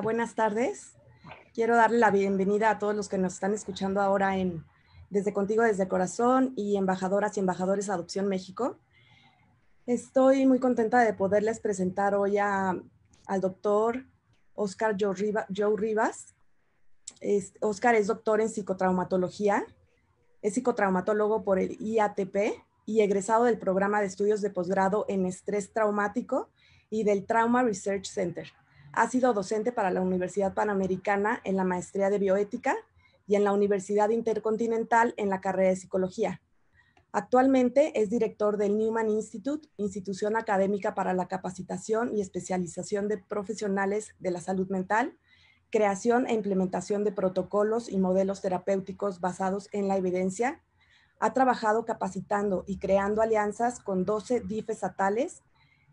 Buenas tardes. Quiero darle la bienvenida a todos los que nos están escuchando ahora en Desde Contigo, desde Corazón y Embajadoras y Embajadores Adopción México. Estoy muy contenta de poderles presentar hoy al doctor Oscar Joe, Rivas. Oscar es doctor en psicotraumatología, es psicotraumatólogo por el IATP y egresado del programa de estudios de posgrado en estrés traumático y del Trauma Research Center. Ha sido docente para la Universidad Panamericana en la maestría de bioética y en la Universidad Intercontinental en la carrera de psicología. Actualmente es director del Newman Institute, institución académica para la capacitación y especialización de profesionales de la salud mental, creación e implementación de protocolos y modelos terapéuticos basados en la evidencia. Ha trabajado capacitando y creando alianzas con 12 DIF estatales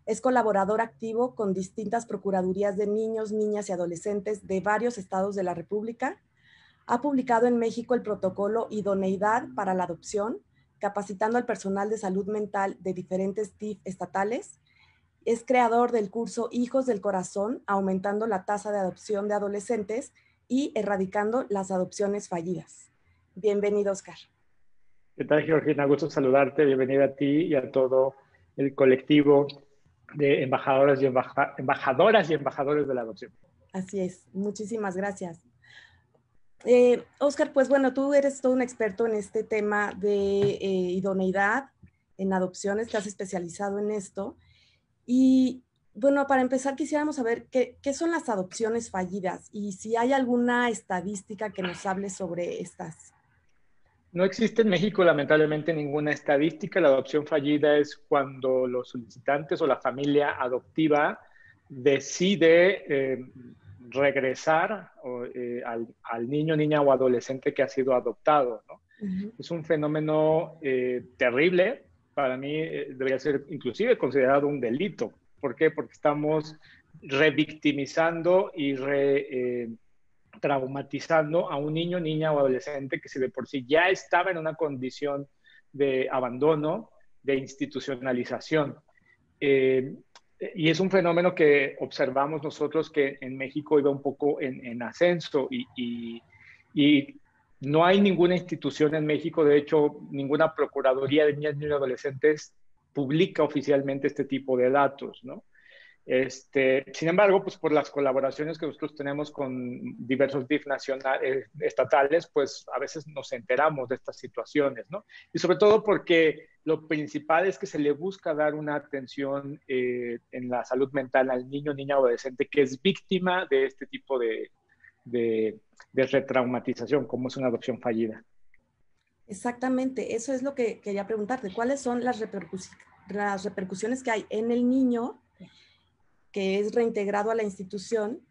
es colaborador activo con distintas procuradurías de niños, niñas y adolescentes de varios estados de la República. Ha publicado en México el protocolo Idoneidad para la Adopción, capacitando al personal de salud mental de diferentes TIF estatales. Es creador del curso Hijos del Corazón, aumentando la tasa de adopción de adolescentes y erradicando las adopciones fallidas. Bienvenido, Oscar. ¿Qué tal, Georgina? Gusto saludarte. Bienvenida a ti y a todo el colectivo de embajadoras y, embajadoras y embajadores de la adopción. Así es, muchísimas gracias. Eh, Oscar, pues bueno, tú eres todo un experto en este tema de eh, idoneidad en adopciones, te has especializado en esto. Y bueno, para empezar quisiéramos saber qué, qué son las adopciones fallidas y si hay alguna estadística que nos hable sobre estas. No existe en México, lamentablemente, ninguna estadística. La adopción fallida es cuando los solicitantes o la familia adoptiva decide eh, regresar eh, al, niño, niña o adolescente que ha sido adoptado. Es un fenómeno eh, terrible. Para mí debería ser inclusive considerado un delito. ¿Por qué? Porque estamos revictimizando y re traumatizando a un niño, niña o adolescente que si de por sí ya estaba en una condición de abandono, de institucionalización. Eh, y es un fenómeno que observamos nosotros que en México iba un poco en, ascenso y, no hay ninguna institución en México, de hecho, ninguna Procuraduría de Niñas, Niños y Adolescentes publica oficialmente este tipo de datos, ¿no? Este, sin embargo, pues por las colaboraciones que nosotros tenemos con diversos DIF eh, estatales, pues a veces nos enteramos de estas situaciones, ¿no? Y sobre todo porque lo principal es que se le busca dar una atención eh, en la salud mental al niño, niña o adolescente que es víctima de este tipo de, de, de retraumatización, como es una adopción fallida. Exactamente, eso es lo que quería preguntarte. ¿Cuáles son las, las repercusiones que hay en el niño que es reintegrado a la institución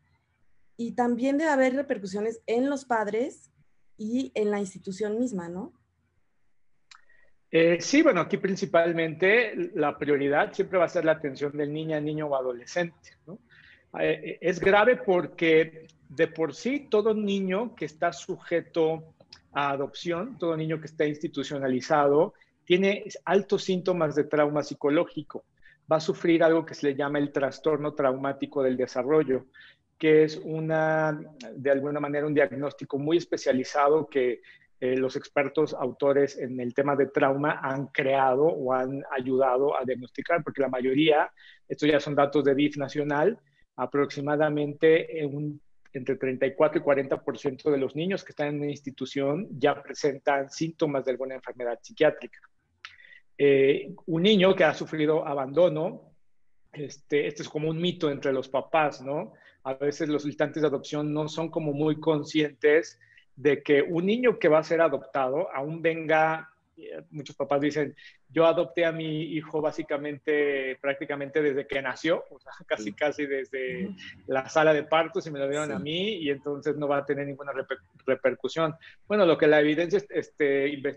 y también debe haber repercusiones en los padres y en la institución misma, ¿no? Eh, sí, bueno, aquí principalmente la prioridad siempre va a ser la atención del niño, niño o adolescente. ¿no? Eh, es grave porque de por sí todo niño que está sujeto a adopción, todo niño que está institucionalizado, tiene altos síntomas de trauma psicológico va a sufrir algo que se le llama el trastorno traumático del desarrollo, que es una, de alguna manera, un diagnóstico muy especializado que eh, los expertos autores en el tema de trauma han creado o han ayudado a diagnosticar, porque la mayoría, estos ya son datos de DIF nacional, aproximadamente un, entre 34 y 40% de los niños que están en una institución ya presentan síntomas de alguna enfermedad psiquiátrica. Eh, un niño que ha sufrido abandono, este, este es como un mito entre los papás, ¿no? A veces los solicitantes de adopción no son como muy conscientes de que un niño que va a ser adoptado, aún venga, eh, muchos papás dicen, yo adopté a mi hijo básicamente, prácticamente desde que nació, o sea, casi, casi desde la sala de partos y me lo dieron a mí y entonces no va a tener ninguna repercusión. Bueno, lo que la evidencia este,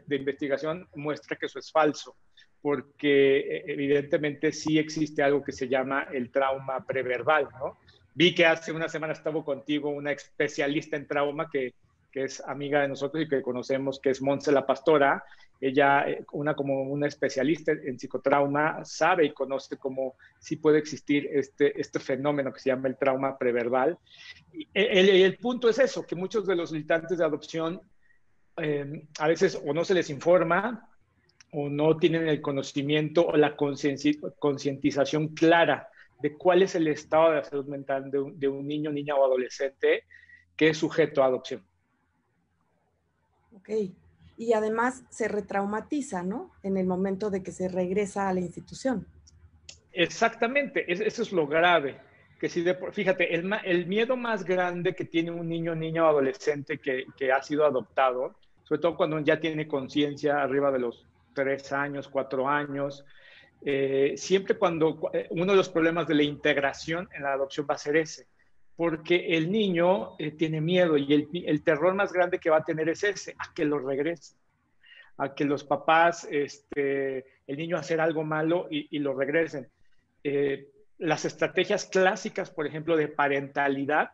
de investigación muestra que eso es falso porque eh, evidentemente sí existe algo que se llama el trauma preverbal, ¿no? Vi que hace una semana estaba contigo una especialista en trauma que que es amiga de nosotros y que conocemos, que es Montse la Pastora. Ella, eh, una como una especialista en psicotrauma, sabe y conoce cómo sí puede existir este, este fenómeno que se llama el trauma preverbal. Y el, el punto es eso, que muchos de los militantes de adopción eh, a veces o no se les informa o no tienen el conocimiento o la concientización clara de cuál es el estado de la salud mental de un, de un niño, niña o adolescente que es sujeto a adopción. Ok. Y además se retraumatiza, ¿no? En el momento de que se regresa a la institución. Exactamente, eso es lo grave. Que si de, fíjate, el, el, miedo más grande que tiene un niño, niño o adolescente que, que ha sido adoptado, sobre todo cuando ya tiene conciencia arriba de los tres años, cuatro años, eh, siempre cuando eh, uno de los problemas de la integración en la adopción va a ser ese, porque el niño eh, tiene miedo y el, el, terror más grande que va a tener es ese, a que lo regrese, a que los papás, este, el niño hacer algo malo y, lo regresen. las estrategias clásicas, por ejemplo, de parentalidad,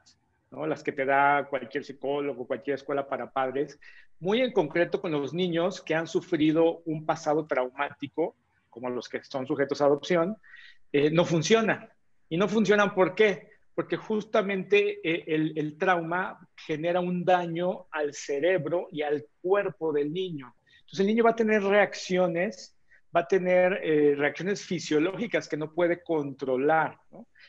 ¿no? las que te da cualquier psicólogo, cualquier escuela para padres, muy en concreto con los niños que han sufrido un pasado traumático, como los que son sujetos a adopción, eh, no funcionan. Y no funcionan ¿por qué? Porque justamente eh, el, trauma genera un daño al cerebro y al cuerpo del niño. Entonces el niño va a tener reacciones, va a tener eh, reacciones fisiológicas que no puede controlar.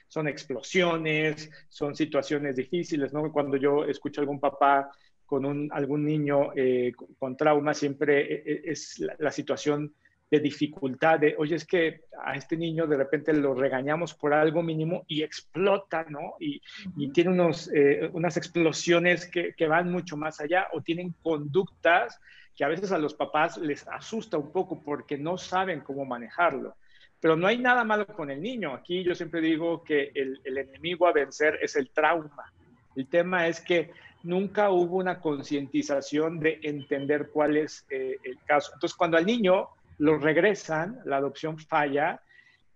Son explosiones, son situaciones difíciles. Cuando yo escucho a algún papá con un, algún niño eh, con trauma, siempre es la, la situación de dificultad, de, oye, es que a este niño de repente lo regañamos por algo mínimo y explota, ¿no? Y, y tiene unos, eh, unas explosiones que, que, van mucho más allá o tienen conductas que a veces a los papás les asusta un poco porque no saben cómo manejarlo. Pero no hay nada malo con el niño. Aquí yo siempre digo que el, el enemigo a vencer es el trauma. El tema es que nunca hubo una concientización de entender cuál es eh, el caso. Entonces, cuando al niño lo regresan, la adopción falla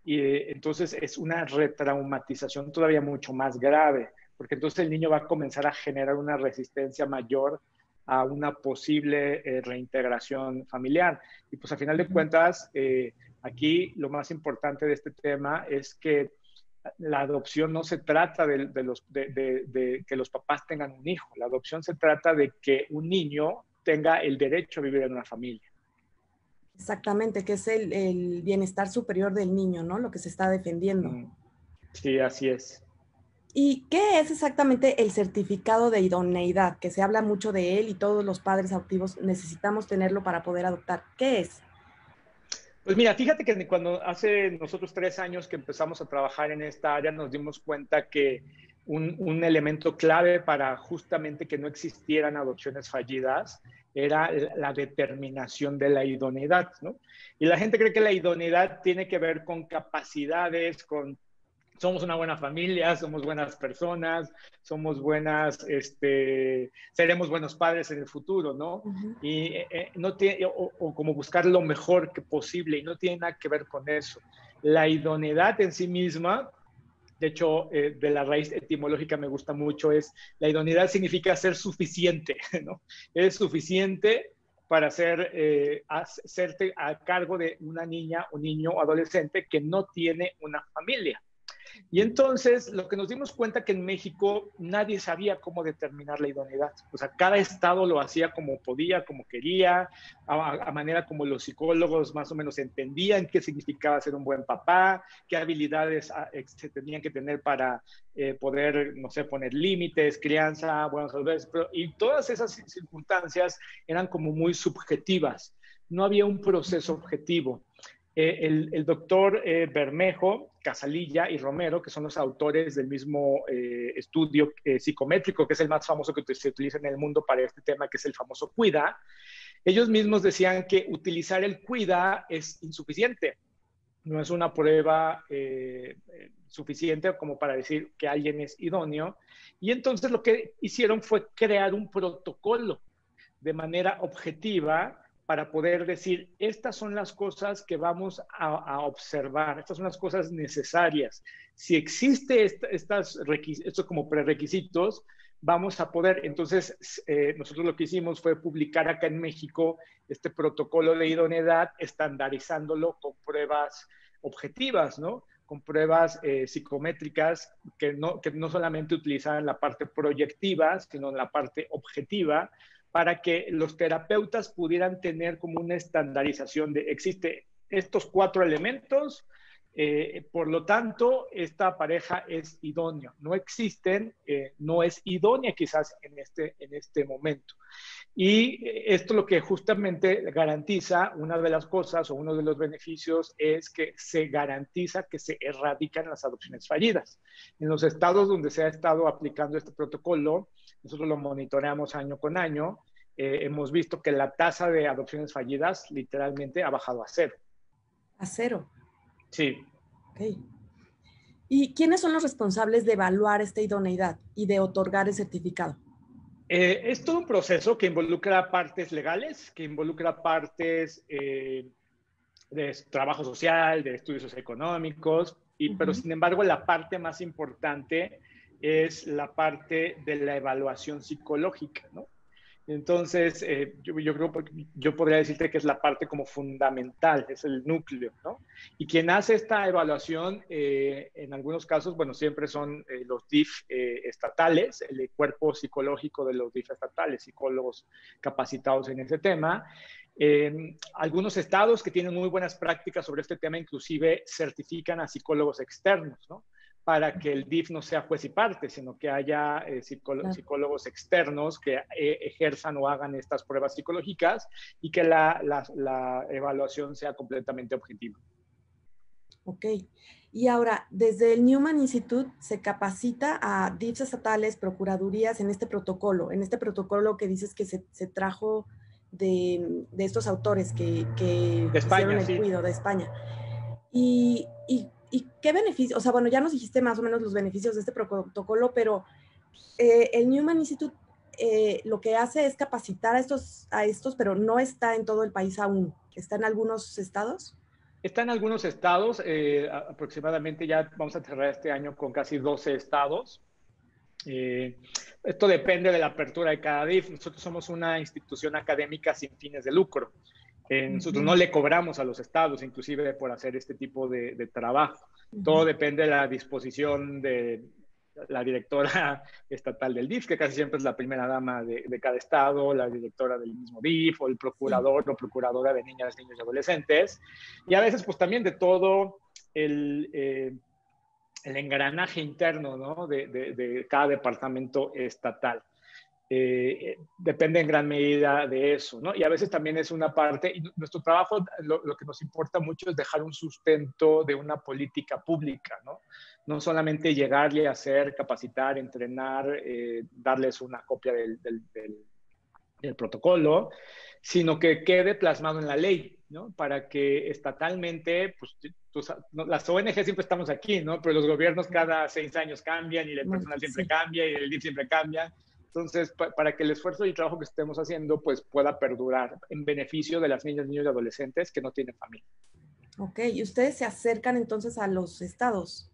y eh, entonces es una retraumatización todavía mucho más grave, porque entonces el niño va a comenzar a generar una resistencia mayor a una posible eh, reintegración familiar. Y pues a final de cuentas, aquí lo más importante de este tema es que la adopción no se trata de, de los, de, de, que los papás tengan un hijo, la adopción se trata de que un niño tenga el derecho a vivir en una familia. Exactamente, que es el, el, bienestar superior del niño, ¿no? Lo que se está defendiendo. Mm. Sí, así es. ¿Y qué es exactamente el certificado de idoneidad? Que se habla mucho de él y todos los padres adoptivos necesitamos tenerlo para poder adoptar. ¿Qué es? Pues mira, fíjate que cuando hace nosotros tres años que empezamos a trabajar en esta área, nos dimos cuenta que un, un elemento clave para justamente que no existieran adopciones fallidas era la determinación de la idoneidad, ¿no? Y la gente cree que la idoneidad tiene que ver con capacidades, con somos una buena familia, somos buenas personas, somos buenas, este, seremos buenos padres en el futuro, ¿no? Uh -huh. Y eh, no tiene, o, o, como buscar lo mejor que posible, y no tiene nada que ver con eso. La idoneidad en sí misma de hecho, eh, de la raíz etimológica me gusta mucho, es la idoneidad significa ser suficiente, ¿no? Es suficiente para ser, eh, hacerte a cargo de una niña o niño o adolescente que no tiene una familia. Y entonces lo que nos dimos cuenta que en México nadie sabía cómo determinar la idoneidad. O sea, cada estado lo hacía como podía, como quería, a, manera como los psicólogos más o menos entendían qué significaba ser un buen papá, qué habilidades ah, se tenían que tener para eh, poder, no sé, poner límites, crianza, buenos valores, y todas esas circunstancias eran como muy subjetivas. No había un proceso objetivo. Eh, el, doctor eh, Bermejo, Casalilla y Romero, que son los autores del mismo eh, estudio psicométrico, que es el más famoso que se utiliza en el mundo para este tema, que es el famoso CUIDA, ellos mismos decían que utilizar el CUIDA es insuficiente. No es una prueba suficiente como para decir que alguien es idóneo. Y entonces lo que hicieron fue crear un protocolo de manera objetiva para poder decir, estas son las cosas que vamos a, observar, estas son las cosas necesarias. Si existe estos como prerequisitos, vamos a poder. Entonces, eh, nosotros lo que hicimos fue publicar acá en México este protocolo de idoneidad, estandarizándolo con pruebas objetivas, ¿no? Con pruebas eh, psicométricas que no, que no solamente utilizan la parte proyectiva, sino la parte objetiva, para que los terapeutas pudieran tener como una estandarización de, existe estos cuatro elementos, eh, por lo tanto, esta pareja es idónea. No existen, eh, no es idónea quizás en este, en este momento. Y esto lo que justamente garantiza, una de las cosas o uno de los beneficios es que se garantiza que se erradican las adopciones fallidas. En los estados donde se ha estado aplicando este protocolo, nosotros lo monitoreamos año con año, eh, hemos visto que la tasa de adopciones fallidas literalmente ha bajado a cero. A cero. Sí. Ok. ¿Y quiénes son los responsables de evaluar esta idoneidad y de otorgar el certificado? Eh, es todo un proceso que involucra partes legales, que involucra partes eh, de trabajo social, de estudios socioeconómicos, y, pero sin embargo la parte más importante es la parte de la evaluación psicológica, ¿no? Entonces, eh, yo, yo, creo, yo podría decirte que es la parte como fundamental, es el núcleo, ¿no? Y quien hace esta evaluación, eh, en algunos casos, bueno, siempre son eh, los DIF estatales, el cuerpo psicológico de los DIF estatales, psicólogos capacitados en ese tema. algunos estados que tienen muy buenas prácticas sobre este tema, inclusive certifican a psicólogos externos, ¿no? Para que el DIF no sea juez y parte, sino que haya eh, psicólogos externos que eh, ejerzan o hagan estas pruebas psicológicas y que la, la, evaluación sea completamente objetiva. Ok. Y ahora, desde el Newman Institute se capacita a DIFs estatales, procuradurías en este protocolo, en este protocolo que dices que se, se trajo de, de, estos autores que, que de España, el cuidado de España. Y, y ¿Y qué beneficios? O sea, bueno, ya nos dijiste más o menos los beneficios de este protocolo, pero eh, el Newman Institute eh, lo que hace es capacitar a estos, a estos, pero no está en todo el país aún. ¿Está en algunos estados? Está en algunos estados, eh, aproximadamente ya vamos a cerrar este año con casi 12 estados. esto depende de la apertura de cada DIF. Nosotros somos una institución académica sin fines de lucro. Eh, nosotros no le cobramos a los estados, inclusive por hacer este tipo de, trabajo. Todo depende de la disposición de la directora estatal del DIF, que casi siempre es la primera dama de, cada estado, la directora del mismo DIF, o el procurador o procuradora de niñas, niños y adolescentes. Y a veces, pues también de todo el, eh, el engranaje interno ¿no? de, de cada departamento estatal. Eh, depende en gran medida de eso, ¿no? Y a veces también es una parte, y nuestro trabajo lo, que nos importa mucho es dejar un sustento de una política pública, ¿no? No solamente llegarle a hacer, capacitar, entrenar, eh, darles una copia del, del, protocolo, sino que quede plasmado en la ley, ¿no? Para que estatalmente, pues, las ONG siempre estamos aquí, ¿no? Pero los gobiernos cada seis años cambian y el personal siempre cambia y el DIF siempre cambia. Entonces, para que el esfuerzo y el trabajo que estemos haciendo pues pueda perdurar en beneficio de las niñas, niños y adolescentes que no tienen familia. Ok, y ustedes se acercan entonces a los estados.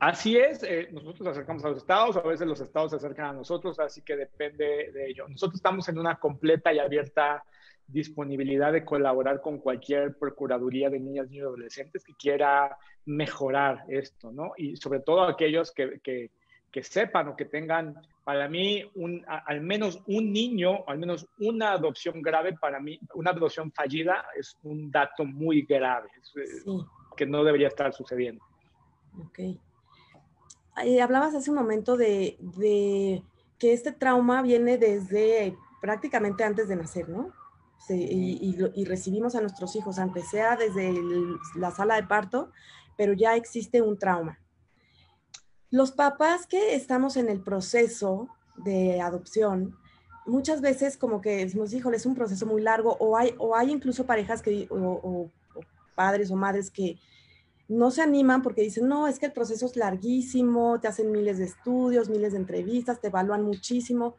Así es, eh, nosotros nos acercamos a los estados, a veces los estados se acercan a nosotros, así que depende de ello. Nosotros estamos en una completa y abierta disponibilidad de colaborar con cualquier procuraduría de niñas, niños y adolescentes que quiera mejorar esto, ¿no? Y sobre todo aquellos que, que, que sepan o que tengan para mí, un, al menos un niño, al menos una adopción grave, para mí, una adopción fallida es un dato muy grave, que no debería estar sucediendo. Ok. hablabas hace un momento de, que este trauma viene desde prácticamente antes de nacer, ¿no? y, recibimos a nuestros hijos, aunque sea desde la sala de parto, pero ya existe un trauma. Los papás que estamos en el proceso de adopción, muchas veces como que decimos, híjole, es un proceso muy largo, o hay, o hay incluso parejas que, o, padres o madres que no se animan porque dicen, no, es que el proceso es larguísimo, te hacen miles de estudios, miles de entrevistas, te evalúan muchísimo.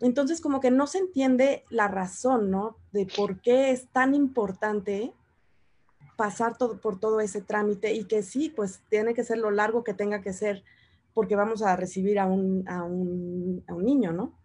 Entonces, como que no se entiende la razón, ¿no? De por qué es tan importante pasar todo, por todo ese trámite y que sí, pues tiene que ser lo largo que tenga que ser porque vamos a recibir a un, a un, a un niño, ¿no?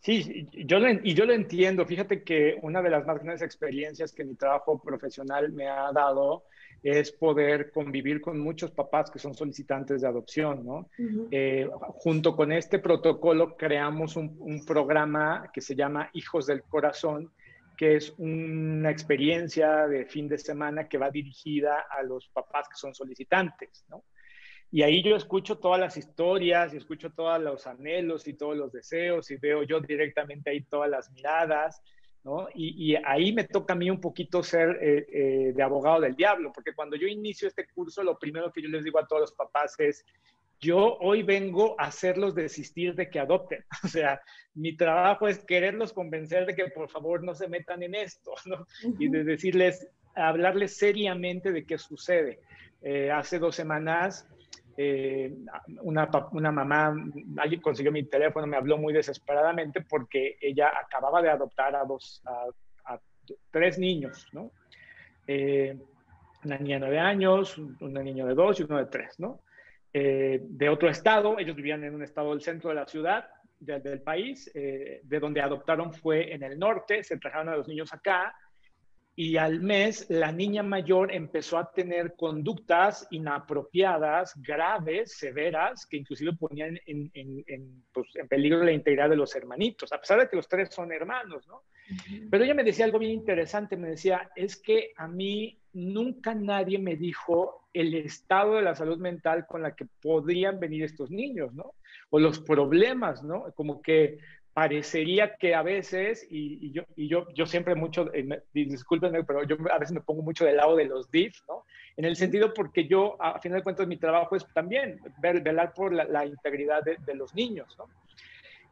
Sí, yo lo, y yo lo entiendo. Fíjate que una de las más grandes experiencias que mi trabajo profesional me ha dado es poder convivir con muchos papás que son solicitantes de adopción, ¿no? Eh, junto con este protocolo creamos un, un, programa que se llama Hijos del Corazón, que es una experiencia de fin de semana que va dirigida a los papás que son solicitantes, ¿no? Y ahí yo escucho todas las historias y escucho todos los anhelos y todos los deseos y veo yo directamente ahí todas las miradas, ¿no? Y, ahí me toca a mí un poquito ser eh, eh, de abogado del diablo, porque cuando yo inicio este curso, lo primero que yo les digo a todos los papás es, yo hoy vengo a hacerlos desistir de que adopten. O sea, mi trabajo es quererlos convencer de que por favor no se metan en esto, ¿no? Y de decirles, hablarles seriamente de qué sucede. Eh, hace dos semanas eh, una, una, mamá, alguien consiguió mi teléfono, me habló muy desesperadamente porque ella acababa de adoptar a dos, a, tres niños, ¿no? Eh, una niña de nueve años, un, niño de dos y uno de tres, ¿no? Eh, de otro estado, ellos vivían en un estado del centro de la ciudad, del país, de donde adoptaron fue en el norte, se trajeron a los niños acá, y al mes la niña mayor empezó a tener conductas inapropiadas, graves, severas, que inclusive ponían en, pues, en, peligro la integridad de los hermanitos, a pesar de que los tres son hermanos, ¿no? Pero ella me decía algo bien interesante, me decía, es que a mí nunca nadie me dijo el estado de la salud mental con la que podrían venir estos niños, ¿no? O los problemas, ¿no? Como que parecería que a veces, y, yo, y yo, yo siempre mucho, eh, discúlpenme, pero yo a veces me pongo mucho del lado de los DIF, ¿no? En el sentido porque yo, a final de cuentas, mi trabajo es también velar por la, integridad de, los niños, ¿no?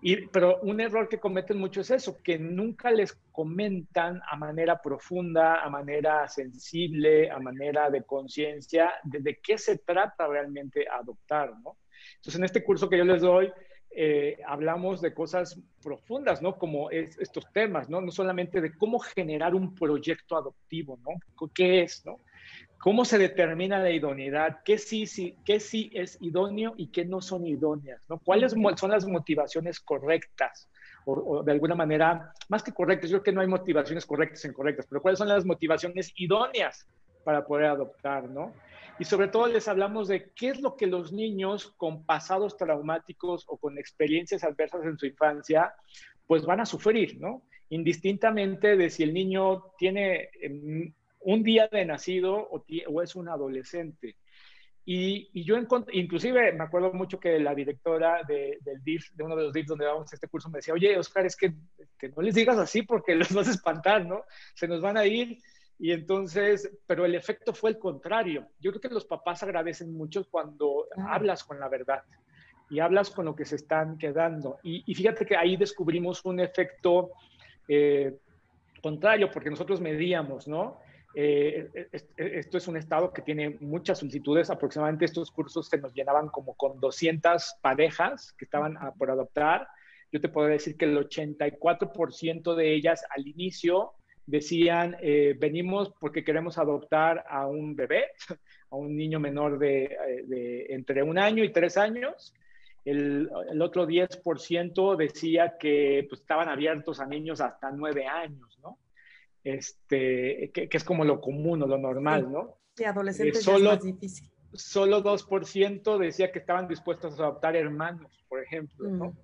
Y, pero un error que cometen mucho es eso, que nunca les comentan a manera profunda, a manera sensible, a manera de conciencia, de, de qué se trata realmente adoptar, ¿no? Entonces, en este curso que yo les doy, eh, hablamos de cosas profundas, ¿no? Como estos temas, ¿no? No solamente de cómo generar un proyecto adoptivo, ¿no? ¿Qué es, ¿no? ¿Cómo se determina la idoneidad? ¿Qué sí, sí, qué sí es idóneo y qué no son idóneas? ¿no? ¿Cuáles son las motivaciones correctas? O, de alguna manera, más que correctas, yo creo que no hay motivaciones correctas e incorrectas, pero ¿cuáles son las motivaciones idóneas para poder adoptar, ¿no? Y sobre todo les hablamos de qué es lo que los niños con pasados traumáticos o con experiencias adversas en su infancia, pues van a sufrir, ¿no? Indistintamente de si el niño tiene em, un día de nacido o, es un adolescente. Y, y, yo inclusive me acuerdo mucho que la directora de, uno de los DIF donde vamos a este curso, me decía, oye, Oscar, es que, que no les digas así porque los vas a espantar, ¿no? Se nos van a ir y entonces, pero el efecto fue el contrario. Yo creo que los papás agradecen mucho cuando hablas con la verdad y hablas con lo que se están quedando. Y, fíjate que ahí descubrimos un efecto eh, contrario, porque nosotros medíamos, ¿no? Eh, esto es un estado que tiene muchas solicitudes, aproximadamente estos cursos se nos llenaban como con 200 parejas que estaban por adoptar. Yo te puedo decir que el 84% de ellas al inicio decían, eh, venimos porque queremos adoptar a un bebé, a un niño menor de, eh, entre un año y tres años. El, el otro 10% decía que pues, estaban abiertos a niños hasta nueve años, ¿no? Este, que, es como lo común o lo normal, ¿no? Sí, adolescentes eh, solo, es más difícil. Solo 2% decía que estaban dispuestos a adoptar hermanos, por ejemplo, ¿no? Mm.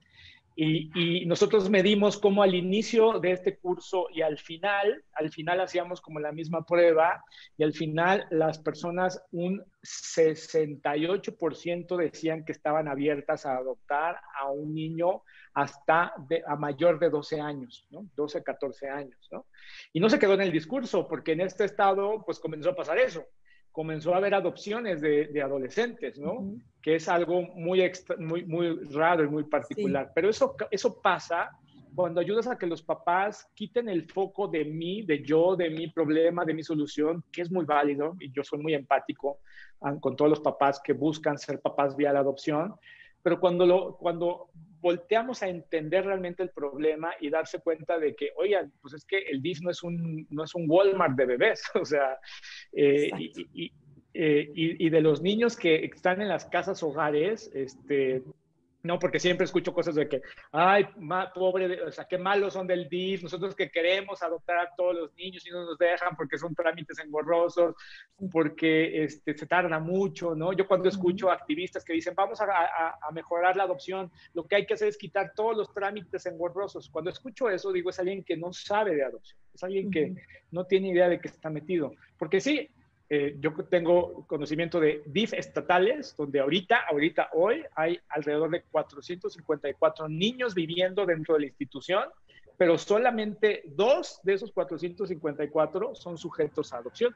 Y, nosotros medimos cómo al inicio de este curso y al final, al final hacíamos como la misma prueba y al final las personas, un 68% decían que estaban abiertas a adoptar a un niño hasta a mayor de 12 años, ¿no? 12, 14 años, ¿no? Y no se quedó en el discurso porque en este estado pues comenzó a pasar eso comenzó a haber adopciones de, adolescentes, ¿no? Que es algo muy, muy, muy raro y muy particular. Pero eso, eso pasa cuando ayudas a que los papás quiten el foco de mí, de yo, de mi problema, de mi solución, que es muy válido, y yo soy muy empático ah, con todos los papás que buscan ser papás vía la adopción, pero cuando, lo, cuando volteamos a entender realmente el problema y darse cuenta de que, oigan, pues es que el DIF no es un, no es un Walmart de bebés, o sea, eh, y, eh, y, y, de los niños que están en las casas hogares, este, no, porque siempre escucho cosas de que, ay, pobre, o sea, qué malos son del DIF, nosotros que queremos adoptar a todos los niños y no nos dejan porque son trámites engorrosos, porque este, se tarda mucho, ¿no? Yo cuando escucho activistas que dicen, vamos a, a, mejorar la adopción, lo que hay que hacer es quitar todos los trámites engorrosos. Cuando escucho eso, digo, es alguien que no sabe de adopción, es alguien que no tiene idea de qué está metido. Porque sí, eh, yo tengo conocimiento de DIF estatales, donde ahorita, ahorita, hoy, hay alrededor de 454 niños viviendo dentro de la institución, pero solamente dos de esos 454 son sujetos a adopción.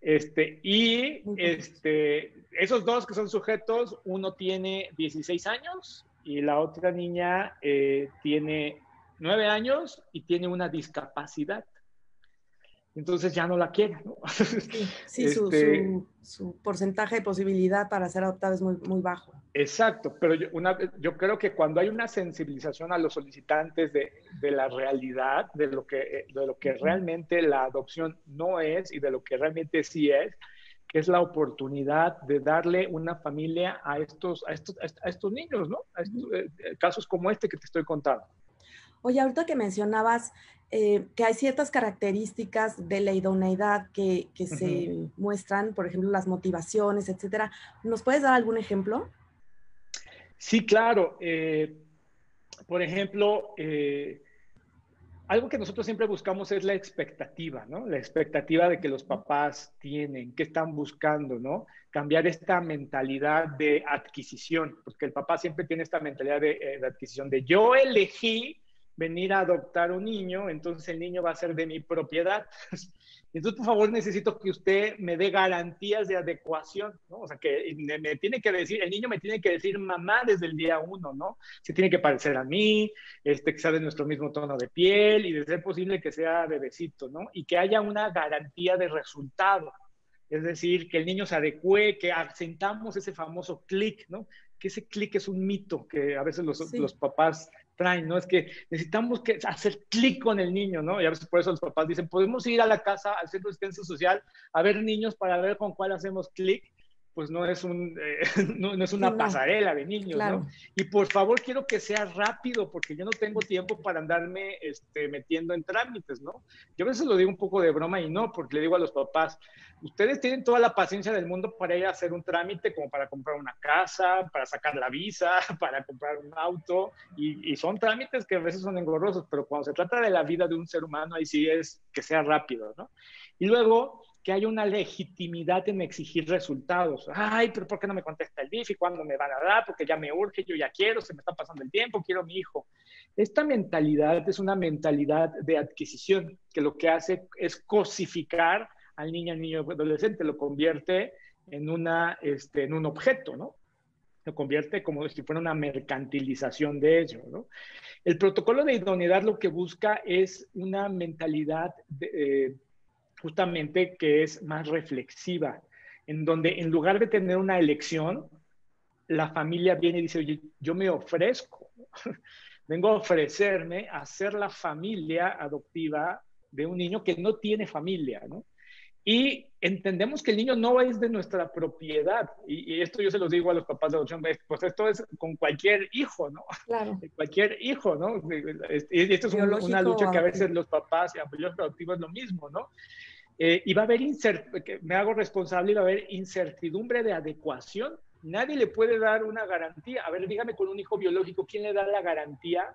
Este, y este, esos dos que son sujetos, uno tiene 16 años y la otra niña eh, tiene 9 años y tiene una discapacidad entonces ya no la quiere. ¿no? Sí, este su, porcentaje de posibilidad para ser adoptada es muy, muy bajo. Exacto, pero yo, una, yo creo que cuando hay una sensibilización a los solicitantes de, de la realidad, de lo, que, de lo que realmente la adopción no es y de lo que realmente sí es, que es la oportunidad de darle una familia a estos, a estos, a estos niños, ¿no? A estos, eh, casos como este que te estoy contando. Oye, ahorita que mencionabas eh, que hay ciertas características de la idoneidad que, se muestran, por ejemplo, las motivaciones, etcétera. ¿Nos puedes dar algún ejemplo? Sí, claro. Eh, por ejemplo, eh, algo que nosotros siempre buscamos es la expectativa, ¿no? La expectativa de que los papás tienen, que están buscando, ¿no? Cambiar esta mentalidad de adquisición, porque el papá siempre tiene esta mentalidad de, de adquisición, de yo elegí venir a adoptar un niño, entonces el niño va a ser de mi propiedad. Entonces, por favor, necesito que usted me dé garantías de adecuación, ¿no? O sea, que me, tiene que decir, el niño me tiene que decir mamá desde el día uno, ¿no? Se tiene que parecer a mí, este, que sea de nuestro mismo tono de piel y de ser posible que sea bebecito, ¿no? Y que haya una garantía de resultado. Es decir, que el niño se adecue, que asentamos ese famoso clic, ¿no? Que ese clic es un mito que a veces los, los papás ¿no? Es que necesitamos que hacer clic con el niño, ¿no? Y a veces por eso los papás dicen, podemos ir a la casa, al centro de asistencia social, a ver niños para ver con cuál hacemos clic pues no es, un, eh, no, es una pasarela de niños, ¿no? Y por favor quiero que sea rápido porque yo no tengo tiempo para andarme este, metiendo en trámites, ¿no? Yo a veces lo digo un poco de broma y no, porque le digo a los papás, ustedes tienen toda la paciencia del mundo para ir a hacer un trámite como para comprar una casa, para sacar la visa, para comprar un auto, y, y son trámites que a veces son engorrosos, pero cuando se trata de la vida de un ser humano, ahí sí es que sea rápido, ¿no? Y luego que hay una legitimidad en exigir resultados. Ay, pero ¿por qué no me contesta el DIF y cuándo me van a dar? Porque ya me urge, yo ya quiero, se me está pasando el tiempo, quiero mi hijo. Esta mentalidad es una mentalidad de adquisición que lo que hace es cosificar al niño, al niño adolescente, lo convierte en, una, este, en un objeto, ¿no? Lo convierte como si fuera una mercantilización de ello, ¿no? El protocolo de idoneidad lo que busca es una mentalidad de, eh, justamente que es más reflexiva, en donde en lugar de tener una elección, la familia viene y dice, oye, yo me ofrezco, vengo a ofrecerme a ser la familia adoptiva de un niño que no tiene familia, ¿no? Y entendemos que el niño no es de nuestra propiedad. Y, esto yo se los digo a los papás de adopción, pues esto es con cualquier hijo, ¿no? Claro. Cualquier hijo, ¿no? Y esto es una, lucha que a veces los papás y apoyos adoptivos es lo mismo, ¿no? Eh, y va a haber, me hago responsable, y va a haber incertidumbre de adecuación. Nadie le puede dar una garantía. A ver, dígame con un hijo biológico, ¿quién le da la garantía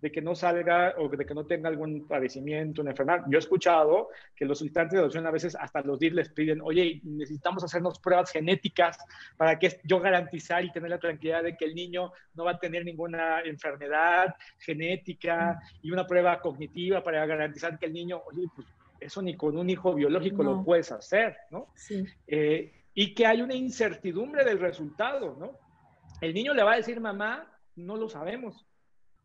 de que no salga o de que no tenga algún padecimiento, una enfermedad? Yo he escuchado que los solicitantes de adopción a veces hasta los DIR les piden, oye, necesitamos hacernos pruebas genéticas para que yo garantizar y tener la tranquilidad de que el niño no va a tener ninguna enfermedad genética y una prueba cognitiva para garantizar que el niño, oye, pues eso ni con un hijo biológico lo puedes hacer, ¿no? Sí. Eh, y que hay una incertidumbre del resultado, ¿no? El niño le va a decir mamá, no lo sabemos,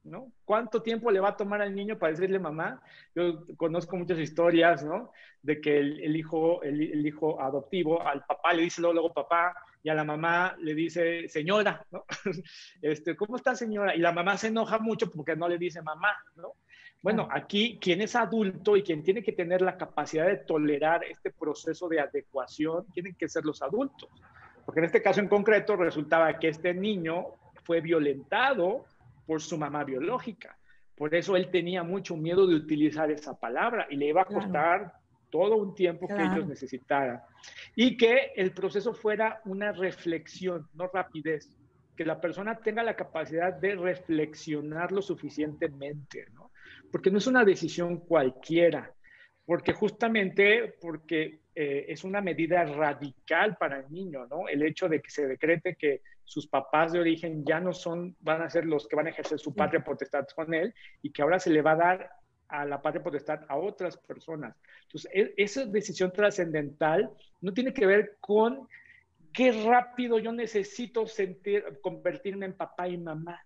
¿no? ¿Cuánto tiempo le va a tomar al niño para decirle mamá? Yo conozco muchas historias, ¿no? De que el, hijo, el, hijo adoptivo al papá le dice luego, luego, papá y a la mamá le dice señora, ¿no? Este, ¿cómo está señora? Y la mamá se enoja mucho porque no le dice mamá, ¿no? Bueno, aquí quien es adulto y quien tiene que tener la capacidad de tolerar este proceso de adecuación tienen que ser los adultos. Porque en este caso en concreto resultaba que este niño fue violentado por su mamá biológica. Por eso él tenía mucho miedo de utilizar esa palabra y le iba a costar todo un tiempo que ellos necesitaran. Y que el proceso fuera una reflexión, no rapidez. Que la persona tenga la capacidad de reflexionar lo suficientemente, ¿no? Porque no es una decisión cualquiera, porque justamente porque eh, es una medida radical para el niño, ¿no? El hecho de que se decrete que sus papás de origen ya no son, van a ser los que van a ejercer su patria potestad con él y que ahora se le va a dar a la patria potestad a otras personas. Entonces, e, esa decisión trascendental no tiene que ver con qué rápido yo necesito sentir, convertirme en papá y mamá.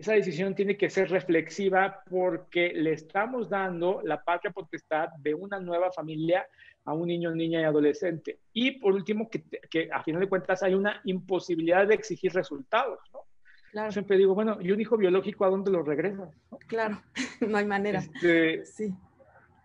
Esa decisión tiene que ser reflexiva porque le estamos dando la patria potestad de una nueva familia a un niño, niña y adolescente. Y por último, que, que a final de cuentas hay una imposibilidad de exigir resultados, ¿no? Claro. Siempre digo, bueno, ¿y un hijo biológico a dónde lo regresas? Claro, no hay manera. Este, sí.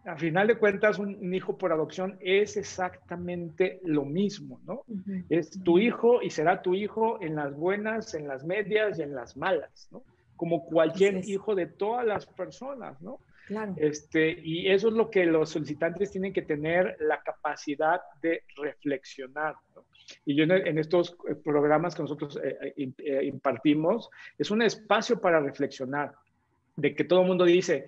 A final de cuentas, un, hijo por adopción es exactamente lo mismo, ¿no? Es tu hijo y será tu hijo en las buenas, en las medias y en las malas, ¿no? Como cualquier hijo de todas las personas, ¿no? Claro. Este, y eso es lo que los solicitantes tienen que tener la capacidad de reflexionar. Y yo en, estos eh, programas que nosotros eh, eh, impartimos, es un espacio para reflexionar, de que todo el mundo dice,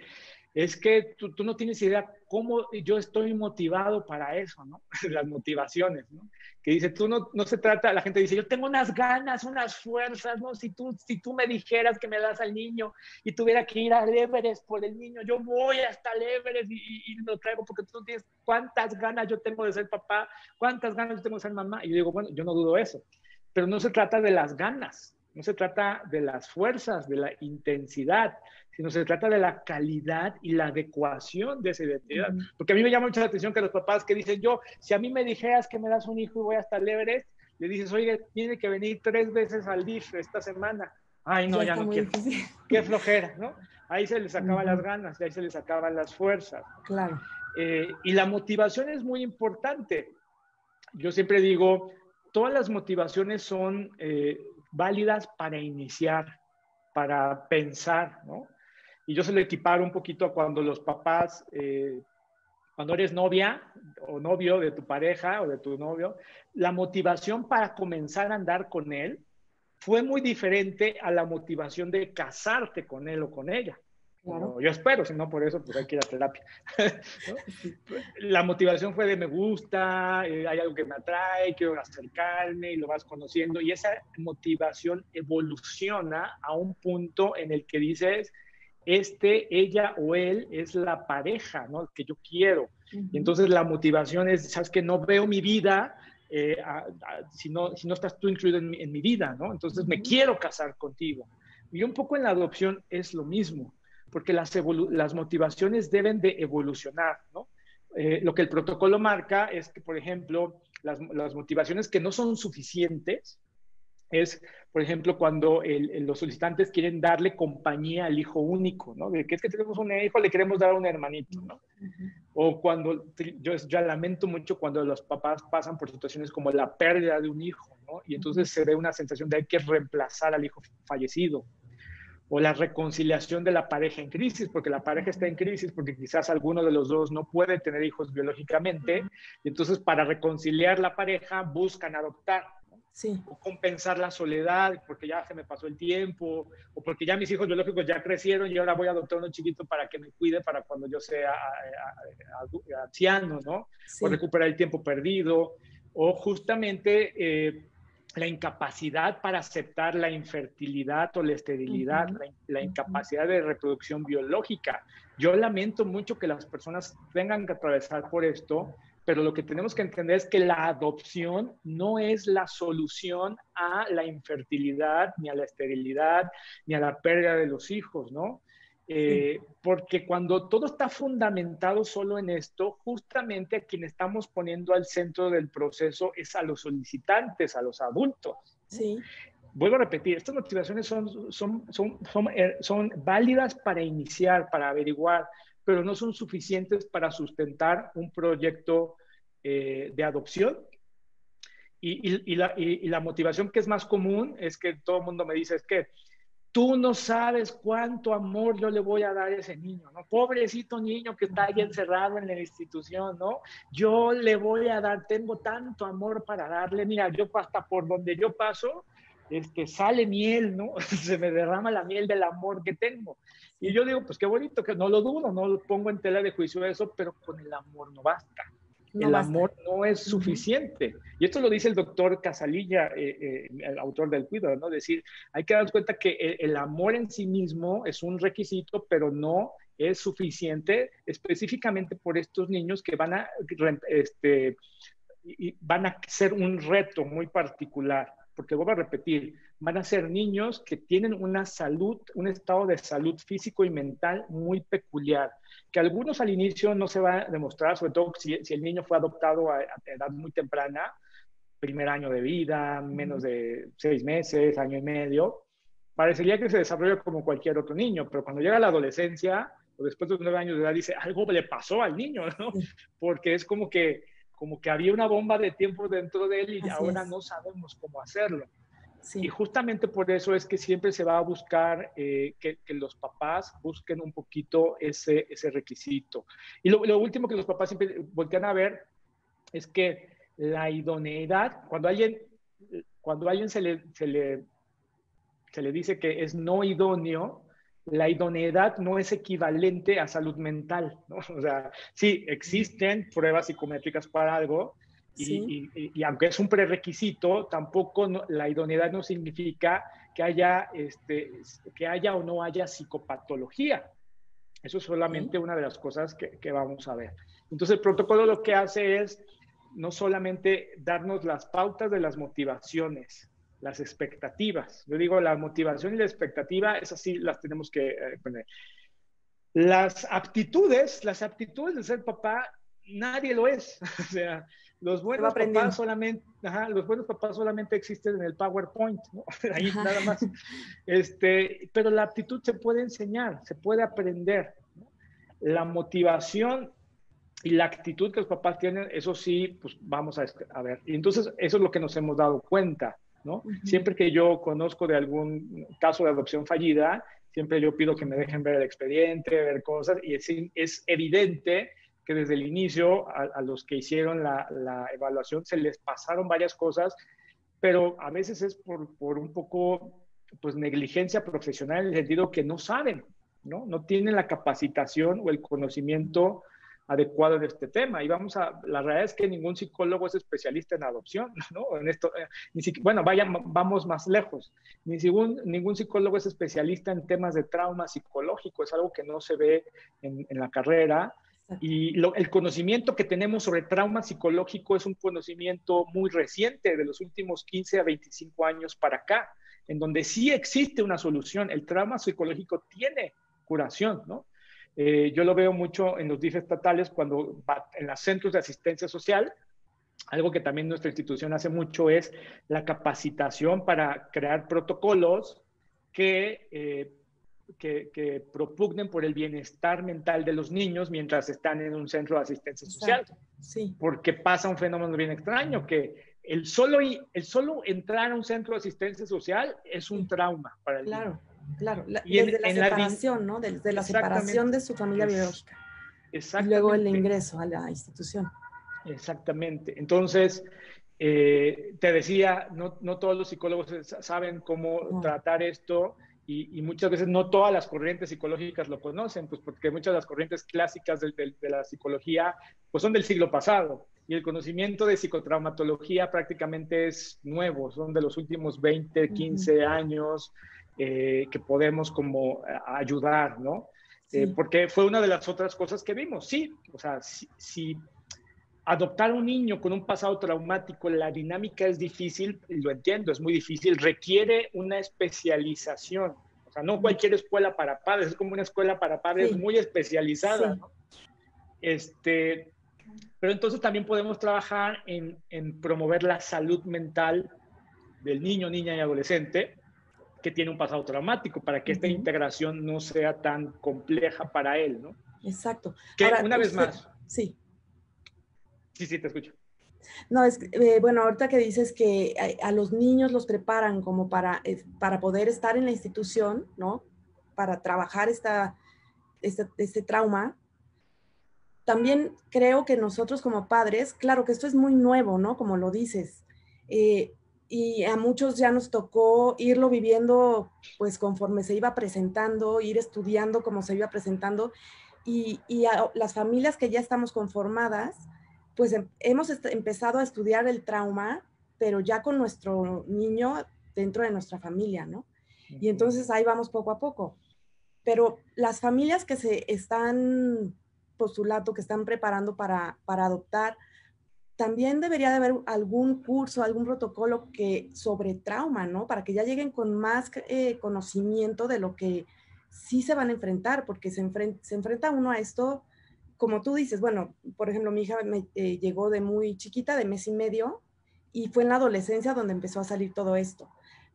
es que tú, tú, no tienes idea cómo yo estoy motivado para eso, ¿no? Las motivaciones, ¿no? Que dice, tú no, no se trata, la gente dice, yo tengo unas ganas, unas fuerzas, ¿no? Si tú, si tú me dijeras que me das al niño y tuviera que ir a Everest por el niño, yo voy hasta el y, y, lo traigo porque tú tienes cuántas ganas yo tengo de ser papá, cuántas ganas yo tengo de ser mamá. Y yo digo, bueno, yo no dudo eso, pero no se trata de las ganas, no se trata de las fuerzas, de la intensidad, sino se trata de la calidad y la adecuación de esa identidad. Porque a mí me llama mucho la atención que los papás que dicen, yo, si a mí me dijeras que me das un hijo y voy hasta el Everest, le dices, oye, tiene que venir tres veces al DIF esta semana. Ay, no, ya, no quiero. Qué flojera, ¿no? Ahí se les acaban las ganas, ahí se les acaban las fuerzas. Claro. Eh, y la motivación es muy importante. Yo siempre digo, todas las motivaciones son eh, válidas para iniciar, para pensar, ¿no? Y yo se lo equiparo un poquito a cuando los papás, eh, cuando eres novia o novio de tu pareja o de tu novio, la motivación para comenzar a andar con él fue muy diferente a la motivación de casarte con él o con ella yo espero, si no por eso, pues hay que ir a terapia. La motivación fue de me gusta, eh, hay algo que me atrae, quiero acercarme y lo vas conociendo. Y esa motivación evoluciona a un punto en el que dices, este, ella o él es la pareja, ¿no? Que yo quiero. Y entonces la motivación es, sabes que no veo mi vida eh, si, no, si no estás tú incluido en mi, vida, ¿no? Entonces me quiero casar contigo. Y un poco en la adopción es lo mismo porque las, las motivaciones deben de evolucionar, ¿no? Eh, lo que el protocolo marca es que, por ejemplo, las, las motivaciones que no son suficientes es, por ejemplo, cuando los solicitantes quieren darle compañía al hijo único, ¿no? De que es que tenemos un hijo, le queremos dar a un hermanito, ¿no? O cuando, yo ya lamento mucho cuando los papás pasan por situaciones como la pérdida de un hijo, ¿no? Y entonces se ve una sensación de hay que reemplazar al hijo fallecido, o la reconciliación de la pareja en crisis, porque la pareja está en crisis, porque quizás alguno de los dos no puede tener hijos biológicamente, y entonces para reconciliar la pareja buscan adoptar. Sí. O compensar la soledad, porque ya se me pasó el tiempo, o porque ya mis hijos biológicos ya crecieron y ahora voy a adoptar uno chiquito para que me cuide para cuando yo sea anciano, ¿no? O recuperar el tiempo perdido, o justamente eh, la incapacidad para aceptar la infertilidad o la esterilidad, la, incapacidad de reproducción biológica. Yo lamento mucho que las personas tengan que atravesar por esto, pero lo que tenemos que entender es que la adopción no es la solución a la infertilidad, ni a la esterilidad, ni a la pérdida de los hijos, ¿no? Eh, porque cuando todo está fundamentado solo en esto, justamente a quien estamos poniendo al centro del proceso es a los solicitantes, a los adultos. Sí. vuelvo a repetir, estas motivaciones son, son, son, son, eh, son válidas para iniciar, para averiguar, pero no son suficientes para sustentar un proyecto eh, de adopción. Y, y, la, y, la, motivación que es más común es que todo el mundo me dice, es que tú no sabes cuánto amor yo le voy a dar a ese niño, ¿no? Pobrecito niño que está ahí encerrado en la institución, ¿no? Yo le voy a dar, tengo tanto amor para darle, mira, yo hasta por donde yo paso, este, sale miel, ¿no? Se me derrama la miel del amor que tengo. Y yo digo, pues qué bonito, que no lo dudo, no lo pongo en tela de juicio eso, pero con el amor no basta. el amor no es suficiente. Y esto lo dice el doctor Casalilla, eh, eh, el autor del cuidado, ¿no? Decir, hay que dar cuenta que el, amor en sí mismo es un requisito, pero no es suficiente específicamente por estos niños que van a, este, van a ser un reto muy particular porque vuelvo a repetir, van a ser niños que tienen una salud, un estado de salud físico y mental muy peculiar, que algunos al inicio no se va a demostrar, sobre todo si, el niño fue adoptado a, edad muy temprana, primer año de vida, menos de seis meses, año y medio, parecería que se desarrolla como cualquier otro niño, pero cuando llega a la adolescencia o después de los nueve años de edad dice, algo le pasó al niño, ¿no? Porque es como que como que había una bomba de tiempo dentro de él y ahora no sabemos cómo hacerlo. Y justamente por eso es que siempre se va a buscar eh, que, los papás busquen un poquito ese, ese requisito. Y lo, último que los papás siempre voltean a ver es que la idoneidad, cuando alguien, cuando alguien se, le, se, le, se le dice que es no idóneo, la idoneidad no es equivalente a salud mental, ¿no? O sea, sí, existen pruebas psicométricas para algo, y, aunque es un prerequisito, tampoco la idoneidad no significa que haya, este, que haya o no haya psicopatología. Eso es solamente una de las cosas que, que vamos a ver. Entonces, el protocolo lo que hace es no solamente darnos las pautas de las motivaciones, las expectativas. Yo digo, la motivación y la expectativa, esas sí las tenemos que eh, poner. Las aptitudes, las aptitudes de ser papá, nadie lo es. o sea, los buenos papás solamente, los buenos papás solamente existen en el PowerPoint, ¿no? Ahí nada más. Este, pero la aptitud se puede enseñar, se puede aprender. La motivación y la actitud que los papás tienen, eso sí, pues vamos a, a ver. Y entonces, eso es lo que nos hemos dado cuenta. Siempre que yo conozco de algún caso de adopción fallida, siempre yo pido que me dejen ver el expediente, ver cosas, y es, es evidente que desde el inicio a, los que hicieron la, la, evaluación se les pasaron varias cosas, pero a veces es por, por un poco pues negligencia profesional en el sentido que no saben, ¿no? No tienen la capacitación o el conocimiento adecuado de este tema. Y vamos a, la realidad es que ningún psicólogo es especialista en adopción, ¿no? En esto, eh, ni bueno, vaya, vamos más lejos. Ni ningún, ningún psicólogo es especialista en temas de trauma psicológico, es algo que no se ve en, en la carrera. Y lo, el conocimiento que tenemos sobre trauma psicológico es un conocimiento muy reciente, de los últimos 15 a 25 años para acá, en donde sí existe una solución. El trauma psicológico tiene curación, ¿no? Eh, yo lo veo mucho en los DIF estatales cuando va en los centros de asistencia social. Algo que también nuestra institución hace mucho es la capacitación para crear protocolos que, eh, que, que, propugnen por el bienestar mental de los niños mientras están en un centro de asistencia social. Sí. Porque pasa un fenómeno bien extraño, que el solo, el solo entrar a un centro de asistencia social es un trauma para el claro. Claro, desde la separación, ¿no? Desde la separación de su familia biológica. Y luego el ingreso a la institución. Exactamente. Entonces, eh, te decía, no, no, todos los psicólogos saben cómo tratar esto y, muchas veces no todas las corrientes psicológicas lo conocen, pues porque muchas de las corrientes clásicas de, de, la psicología pues son del siglo pasado y el conocimiento de psicotraumatología prácticamente es nuevo, son de los últimos 20, 15 años. Eh, que podemos como eh, ayudar, ¿no? Eh, porque fue una de las otras cosas que vimos. Sí, o sea, si, adoptar a un niño con un pasado traumático, la dinámica es difícil, lo entiendo, es muy difícil, requiere una especialización. O sea, no cualquier escuela para padres, es como una escuela para padres muy especializada. ¿no? Este, pero entonces también podemos trabajar en, en, promover la salud mental del niño, niña y adolescente que tiene un pasado traumático para que esta integración no sea tan compleja para él, ¿no? Exacto. Que una vez más. Sí. Sí, sí, te escucho. No, es eh, bueno, ahorita que dices que a, los niños los preparan como para, para poder estar en la institución, ¿no? Para trabajar esta, este, trauma. También creo que nosotros como padres, claro que esto es muy nuevo, ¿no? Como lo dices. Eh, y a muchos ya nos tocó irlo viviendo pues conforme se iba presentando, ir estudiando como se iba presentando y, y a las familias que ya estamos conformadas, pues em, hemos empezado a estudiar el trauma, pero ya con nuestro niño dentro de nuestra familia, ¿no? Y entonces ahí vamos poco a poco. Pero las familias que se están postulando, que están preparando para, para adoptar, también debería de haber algún curso, algún protocolo que sobre trauma, ¿no? Para que ya lleguen con más eh, conocimiento de lo que sí se van a enfrentar, porque se, se enfrenta uno a esto, como tú dices, bueno, por ejemplo, mi hija me, eh, llegó de muy chiquita, de mes y medio, y fue en la adolescencia donde empezó a salir todo esto.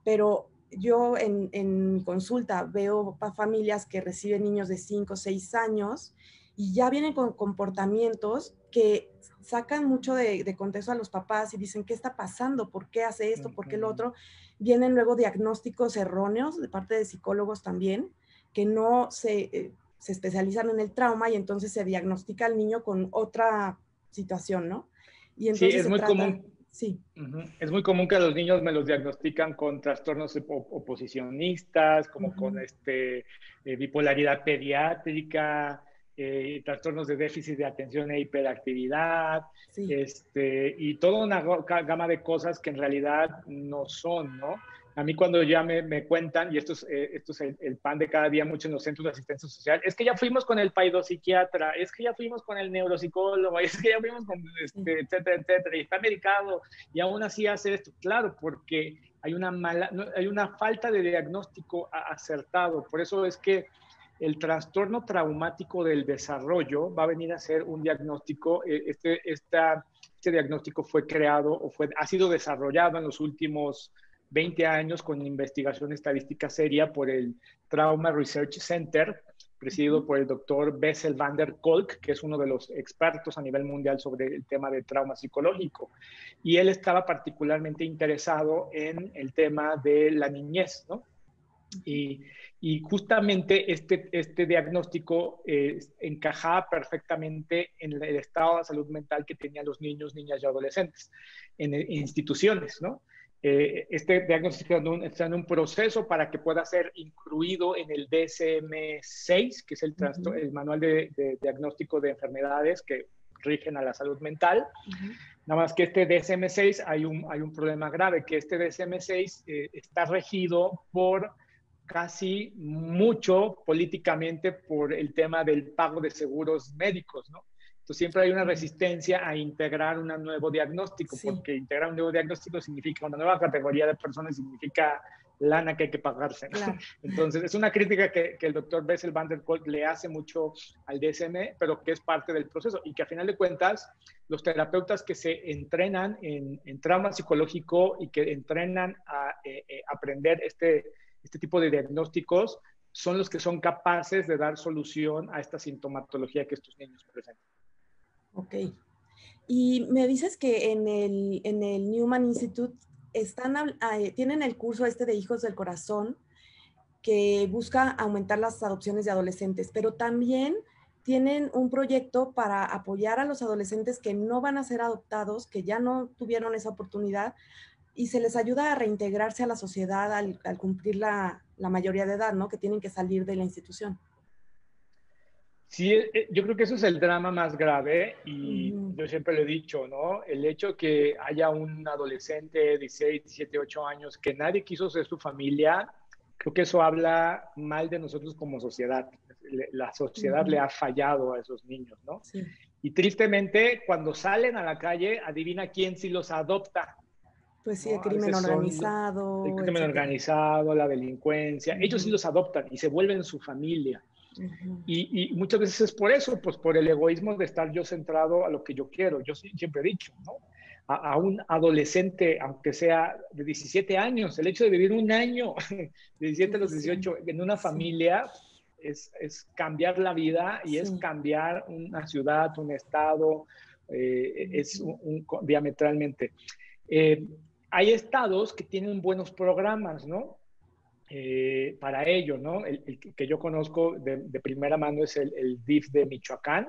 Pero yo en, en mi consulta veo familias que reciben niños de 5 o 6 años y ya vienen con comportamientos que sacan mucho de, contexto a los papás y dicen, ¿qué está pasando? ¿Por qué hace esto? ¿Por qué lo otro? Vienen luego diagnósticos erróneos de parte de psicólogos también, que no se, eh, se especializan en el trauma y entonces se diagnostica al niño con otra situación, ¿no? Y entonces sí, es muy común. Sí. Es muy común que a los niños me los diagnostican con trastornos oposicionistas, como con este, eh, bipolaridad pediátrica, eh, trastornos de déficit de atención e hiperactividad, este, y toda una gama de cosas que en realidad no son, ¿no? A mí cuando ya me, me cuentan, y esto es, eh, esto es el, pan de cada día mucho en los centros de asistencia social, es que ya fuimos con el paidopsiquiatra, es que ya fuimos con el neuropsicólogo, es que ya fuimos con, este, etcétera, etcétera, y está medicado, y aún así hace esto. Claro, porque hay una, mala, hay una falta de diagnóstico acertado. Por eso es que el trastorno traumático del desarrollo va a venir a ser un diagnóstico, eh, este, esta, este diagnóstico fue creado o fue, ha sido desarrollado en los últimos 20 años con investigación estadística seria por el Trauma Research Center, presidido por el doctor Bessel van der Kolk, que es uno de los expertos a nivel mundial sobre el tema de trauma psicológico. Y él estaba particularmente interesado en el tema de la niñez, ¿no? Y, y justamente este, este diagnóstico eh, encajaba perfectamente en el estado de salud mental que tenían los niños, niñas y adolescentes en, instituciones, ¿no? Eh, este diagnóstico está en un proceso para que pueda ser incluido en el DSM-6, que es el, el manual de, diagnóstico de enfermedades que rigen a la salud mental. Nada más que este DSM-6 hay un, hay un problema grave, que este DSM-6 eh, está regido por casi mucho políticamente por el tema del pago de seguros médicos, ¿no? Entonces siempre hay una resistencia a integrar un nuevo diagnóstico, porque integrar un nuevo diagnóstico significa una nueva categoría de personas, significa lana que hay que pagarse. Entonces es una crítica que, el doctor Bessel van der Kolk le hace mucho al DSM, pero que es parte del proceso y que a final de cuentas los terapeutas que se entrenan en, trauma psicológico y que entrenan a eh, eh, aprender este este tipo de diagnósticos son los que son capaces de dar solución a esta sintomatología que estos niños presentan. Ok. Y me dices que en el, en el Newman Institute están, ah, eh, tienen el curso este de Hijos del Corazón que busca aumentar las adopciones de adolescentes, pero también tienen un proyecto para apoyar a los adolescentes que no van a ser adoptados, que ya no tuvieron esa oportunidad, y se les ayuda a reintegrarse a la sociedad al, cumplir la, mayoría de edad, ¿no? Que tienen que salir de la institución. Sí, eh, eh, yo creo que eso es el drama más grave y yo siempre lo he dicho, ¿no? El hecho que haya un adolescente de 16, 17, 8 años que nadie quiso ser su familia, creo que eso habla mal de nosotros como sociedad. La sociedad le ha fallado a esos niños, ¿no? Sí. Y tristemente, cuando salen a la calle, adivina quién sí los adopta. Pues sí, el crimen organizado. el crimen organizado, la delincuencia. Ellos sí los adoptan y se vuelven su familia. y, y, muchas veces es por eso, pues por el egoísmo de estar yo centrado a lo que yo quiero. Yo siempre he dicho, ¿no? a, un adolescente, aunque sea de 17 años, el hecho de vivir un año, de 17 a los 18, en una familia, es, es, cambiar la vida y es cambiar una ciudad, un estado, eh, es un, diametralmente. Eh, hay estados que tienen buenos programas, ¿no? Eh, para ello, ¿no? El, que yo conozco de, primera mano es el, el, DIF de Michoacán.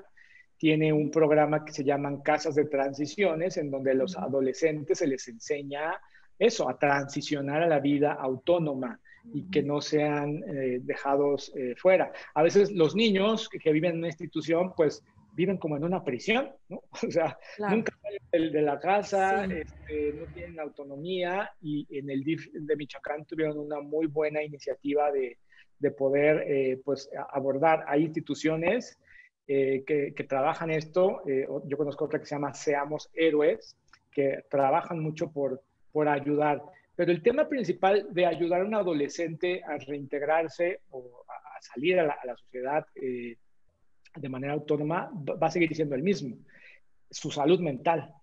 Tiene un programa que se llaman Casas de Transiciones, en donde a los adolescentes se les enseña eso, a transicionar a la vida autónoma y que no sean dejados fuera. A veces los niños que viven en una institución, pues viven como en una prisión, ¿no? O sea, nunca salen de, la casa, este, no tienen autonomía y en el DIF de Michoacán tuvieron una muy buena iniciativa de, de poder eh, pues, abordar. Hay instituciones eh, que, que, trabajan esto, eh, yo conozco otra que se llama Seamos Héroes, que trabajan mucho por, por ayudar. Pero el tema principal de ayudar a un adolescente a reintegrarse o a, salir a la, a la sociedad de manera autónoma va a seguir siendo el mismo, su salud mental.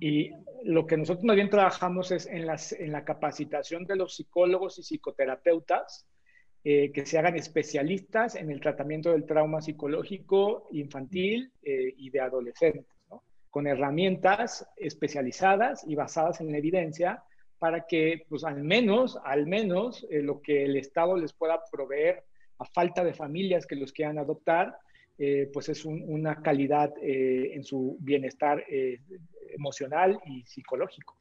Y lo que nosotros más bien trabajamos es en, las, en la capacitación de los psicólogos y psicoterapeutas, eh, que se hagan especialistas en el tratamiento del trauma psicológico infantil eh, y de adolescentes, con herramientas especializadas y basadas en la evidencia para que, pues al menos, al menos, eh, lo que el Estado les pueda proveer a falta de familias que los quieran adoptar, eh, pues es una calidad eh, en su bienestar eh, emocional y psicológico.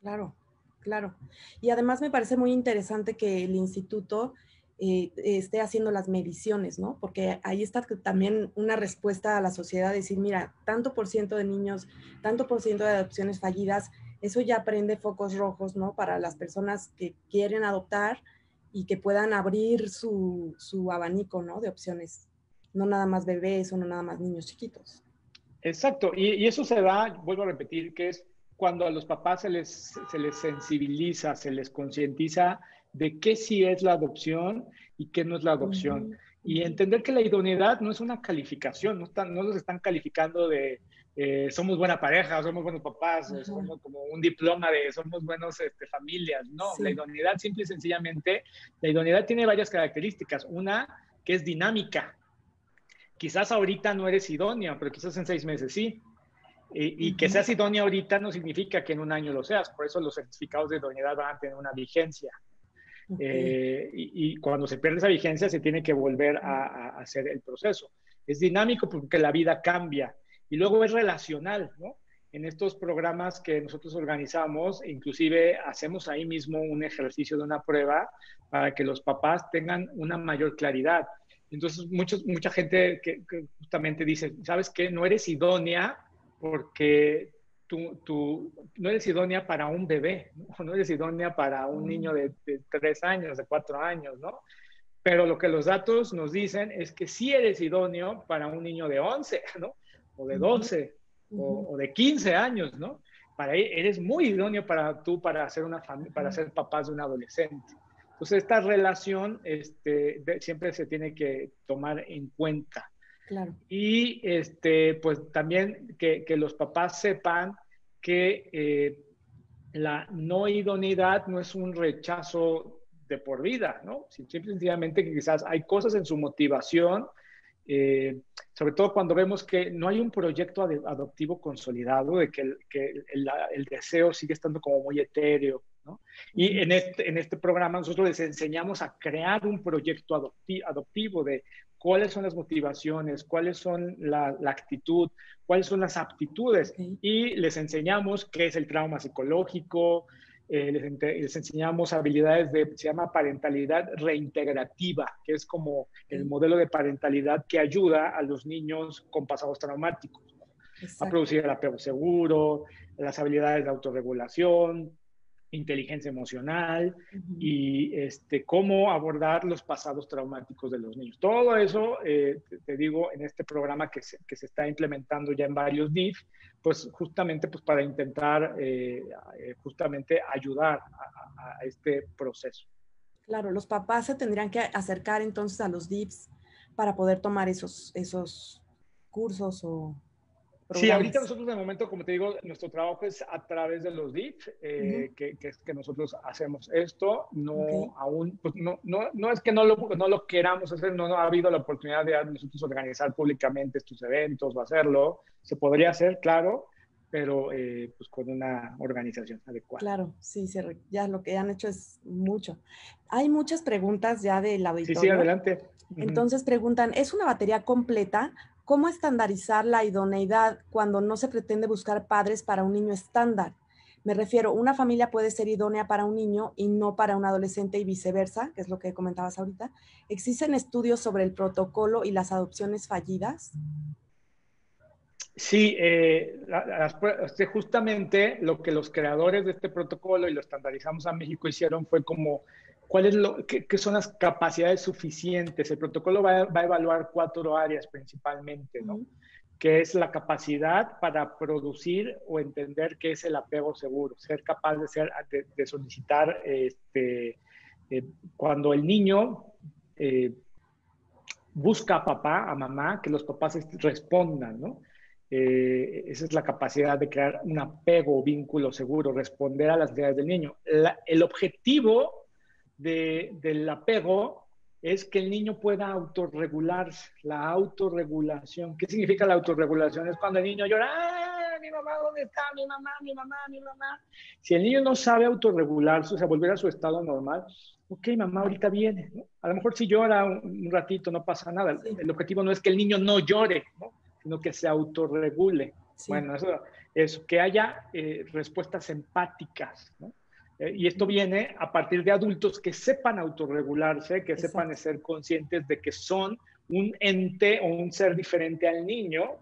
Claro, claro. Y además me parece muy interesante que el instituto esté haciendo las mediciones, ¿no? Porque ahí está también una respuesta a la sociedad, decir, mira, tanto por ciento de niños, tanto por ciento de adopciones fallidas, eso ya prende focos rojos, ¿no? Para las personas que quieren adoptar y que puedan abrir su, su abanico, ¿no? De opciones no nada más bebés o no nada más niños chiquitos. Exacto, y, eso se da, vuelvo a repetir, que es cuando a los papás se les, se les sensibiliza, se les concientiza de qué sí es la adopción y qué no es la adopción. Y entender que la idoneidad no es una calificación, no, están, no los están calificando de eh, somos buena pareja, somos buenos papás, somos como un diploma de somos buenos este, familias. No, la idoneidad simple y sencillamente, la idoneidad tiene varias características. Una que es dinámica, quizás ahorita no eres idónea, pero quizás en seis meses sí. Y, que seas idónea ahorita no significa que en un año lo seas, por eso los certificados de idoneidad van a tener una vigencia. Eh, y, cuando se pierde esa vigencia se tiene que volver a, hacer el proceso. Es dinámico porque la vida cambia y luego es relacional, ¿no? En estos programas que nosotros organizamos, inclusive hacemos ahí mismo un ejercicio de una prueba para que los papás tengan una mayor claridad. Entonces, muchos, mucha gente que, justamente dice, ¿sabes qué? No eres idónea porque tú, tú, no eres idónea para un bebé, ¿no? no eres idónea para un niño de, tres años, de cuatro años, ¿no? Pero lo que los datos nos dicen es que sí eres idóneo para un niño de 11, ¿no? O de 12, o, de 15 años, ¿no? Para, eres muy idóneo para tú, para ser, una para ser papás de un adolescente. Entonces, esta relación este, siempre se tiene que tomar en cuenta. Claro. Y este, pues también que, que los papás sepan que eh, la no idoneidad no es un rechazo de por vida, ¿no? Simple sencillamente que quizás hay cosas en su motivación, eh, sobre todo cuando vemos que no hay un proyecto adoptivo consolidado, de que, el, que el, el, deseo sigue estando como muy etéreo, y en este, en este programa nosotros les enseñamos a crear un proyecto adoptivo de cuáles son las motivaciones, cuáles son la, actitud, cuáles son las aptitudes. Y les enseñamos qué es el trauma psicológico, eh, les, enseñamos habilidades de, se llama parentalidad reintegrativa, que es como el modelo de parentalidad que ayuda a los niños con pasados traumáticos a producir el apego seguro, las habilidades de autorregulación, inteligencia emocional y este, cómo abordar los pasados traumáticos de los niños. Todo eso, eh, te, digo, en este programa que se, que se, está implementando ya en varios DIF, pues justamente pues para intentar eh, eh, justamente ayudar a, a, este proceso. Claro, los papás se tendrían que acercar entonces a los DIFs para poder tomar esos, esos cursos o Sí, ahorita nosotros de momento, como te digo, nuestro trabajo es a través de los DIF, eh, que, que, que, nosotros hacemos esto. No, aún, pues no, no, no, es que no lo, no lo queramos hacer, no, no, ha habido la oportunidad de nosotros organizar públicamente estos eventos o hacerlo. Se podría hacer, claro, pero eh, pues con una organización adecuada. Claro, sí, ya lo que han hecho es mucho. Hay muchas preguntas ya del auditorio. Sí, sí, adelante. Entonces preguntan, ¿es una batería completa? ¿Cómo estandarizar la idoneidad cuando no se pretende buscar padres para un niño estándar? Me refiero, una familia puede ser idónea para un niño y no para un adolescente y viceversa, que es lo que comentabas ahorita. ¿Existen estudios sobre el protocolo y las adopciones fallidas? Sí, eh, justamente lo que los creadores de este protocolo y lo estandarizamos a México hicieron fue como, ¿cuáles qué, son las capacidades suficientes? El protocolo va, a evaluar cuatro áreas principalmente, ¿no? Que es la capacidad para producir o entender qué es el apego seguro, ser capaz de, ser, de, solicitar este, eh, cuando el niño eh, busca a papá, a mamá, que los papás respondan, ¿no? Eh, esa es la capacidad de crear un apego o vínculo seguro, responder a las necesidades del niño. el objetivo del apego es que el niño pueda autorregularse, la autorregulación. ¿Qué significa la autorregulación? Es cuando el niño llora, ¡Ah, mi mamá, ¿dónde está? Mi mamá, mi mamá, mi mamá. Si el niño no sabe autorregularse, o sea, volver a su estado normal, ok, mamá ahorita viene. A lo mejor si llora un, ratito no pasa nada. El objetivo no es que el niño no llore, ¿no? sino que se autorregule. Bueno, eso es que haya eh, respuestas empáticas, ¿no? Eh, y esto viene a partir de adultos que sepan autorregularse, que sepan ser conscientes de que son un ente o un ser diferente al niño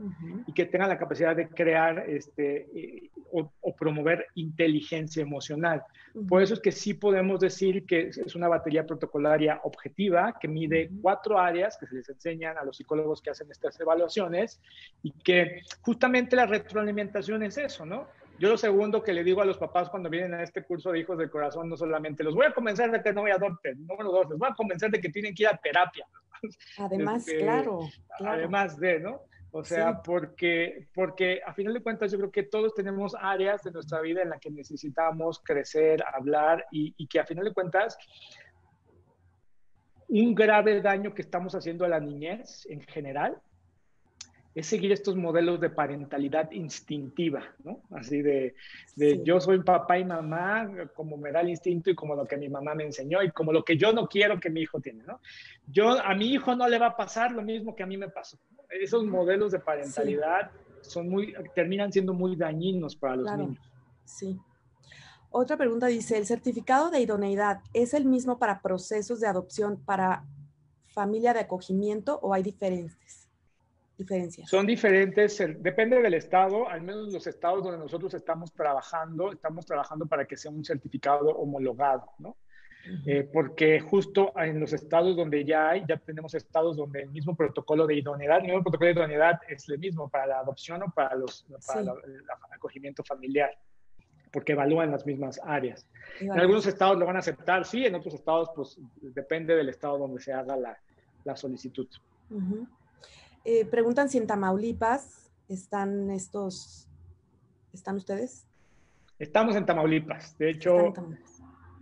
y que tengan la capacidad de crear este, eh, o, promover inteligencia emocional. Por eso es que sí podemos decir que es una batería protocolaria objetiva que mide cuatro áreas que se les enseñan a los psicólogos que hacen estas evaluaciones y que justamente la retroalimentación es eso, ¿no? Yo lo segundo que le digo a los papás cuando vienen a este curso de hijos del corazón, no solamente los voy a convencer de que no me adopten, número dos, les voy a convencer de que tienen que ir a terapia. Además, este, claro, Además de, ¿no? O sea, porque, porque a final de cuentas yo creo que todos tenemos áreas de nuestra vida en las que necesitamos crecer, hablar y, y que a final de cuentas un grave daño que estamos haciendo a la niñez en general es seguir estos modelos de parentalidad instintiva, ¿no? Así de, de yo soy papá y mamá como me da el instinto y como lo que mi mamá me enseñó y como lo que yo no quiero que mi hijo tiene, ¿no? Yo, a mi hijo no le va a pasar lo mismo que a mí me pasó. Esos modelos de parentalidad son muy, terminan siendo muy dañinos para los niños. Sí. Otra pregunta dice, ¿el certificado de idoneidad es el mismo para procesos de adopción para familia de acogimiento o hay diferencias? Son diferentes, depende del estado, al menos los estados donde nosotros estamos trabajando, estamos trabajando para que sea un certificado homologado, ¿no? Eh, porque justo en los estados donde ya hay, ya tenemos estados donde el mismo protocolo de idoneidad, el mismo protocolo de idoneidad es el mismo para la adopción o para, los, para el acogimiento familiar, porque evalúan las mismas áreas. En algunos estados lo van a aceptar, sí, en otros estados pues depende del estado donde se haga la, la solicitud. Eh, preguntan si en Tamaulipas están estos, ¿están ustedes? Estamos en Tamaulipas. De hecho,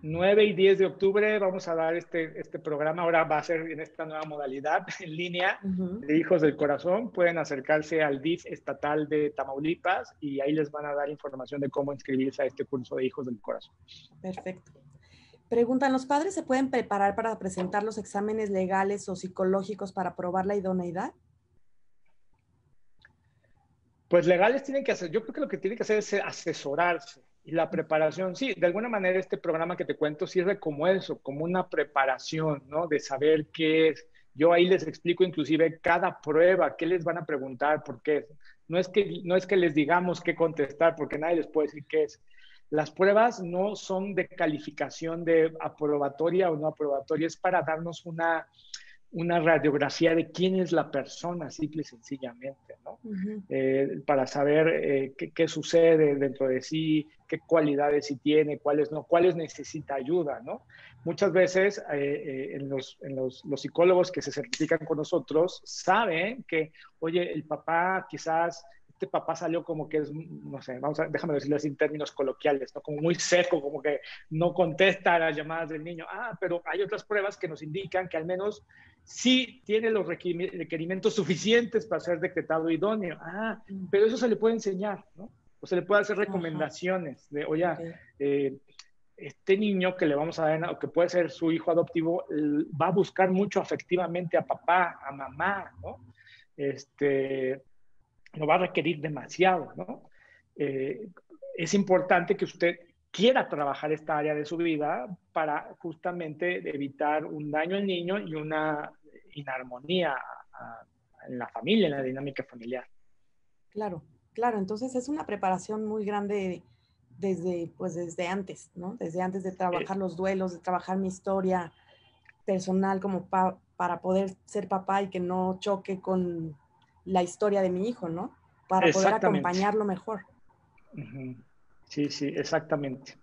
9 y 10 de octubre vamos a dar este, este programa. Ahora va a ser en esta nueva modalidad en línea de Hijos del Corazón. Pueden acercarse al DIF estatal de Tamaulipas y ahí les van a dar información de cómo inscribirse a este curso de Hijos del Corazón. Perfecto. Preguntan, ¿los padres se pueden preparar para presentar los exámenes legales o psicológicos para probar la idoneidad? Pues legales tienen que hacer, yo creo que lo que tienen que hacer es asesorarse y la preparación, sí, de alguna manera este programa que te cuento sirve como eso, como una preparación, ¿no? De saber qué es. Yo ahí les explico inclusive cada prueba, qué les van a preguntar, por qué. No es que, no es que les digamos qué contestar, porque nadie les puede decir qué es. Las pruebas no son de calificación de aprobatoria o no aprobatoria, es para darnos una, una radiografía de quién es la persona, simple y sencillamente, ¿no? Eh, para saber eh, qué, sucede dentro de sí, qué cualidades sí tiene, cuáles no, cuáles necesita ayuda, ¿no? Muchas veces eh, en, los, en los, los, psicólogos que se certifican con nosotros saben que, oye, el papá quizás este papá salió como que es, no sé, vamos a, déjame decirlo así en términos coloquiales, ¿no? Como muy seco, como que no contesta a las llamadas del niño. Ah, pero hay otras pruebas que nos indican que al menos sí tiene los requerimientos suficientes para ser decretado idóneo. Ah, pero eso se le puede enseñar, ¿no? O se le puede hacer recomendaciones de, oye, eh, este niño que le vamos a dar, o que puede ser su hijo adoptivo, va a buscar mucho afectivamente a papá, a mamá, ¿no? Este, no va a requerir demasiado, ¿no? Eh, es importante que usted quiera trabajar esta área de su vida para justamente evitar un daño al niño y una inarmonía en la familia, en la dinámica familiar. Claro, claro. Entonces es una preparación muy grande desde, pues desde antes, ¿no? Desde antes de trabajar los duelos, de trabajar mi historia personal como para poder ser papá y que no choque con la historia de mi hijo, ¿no? Para poder acompañarlo mejor. Sí, sí, exactamente.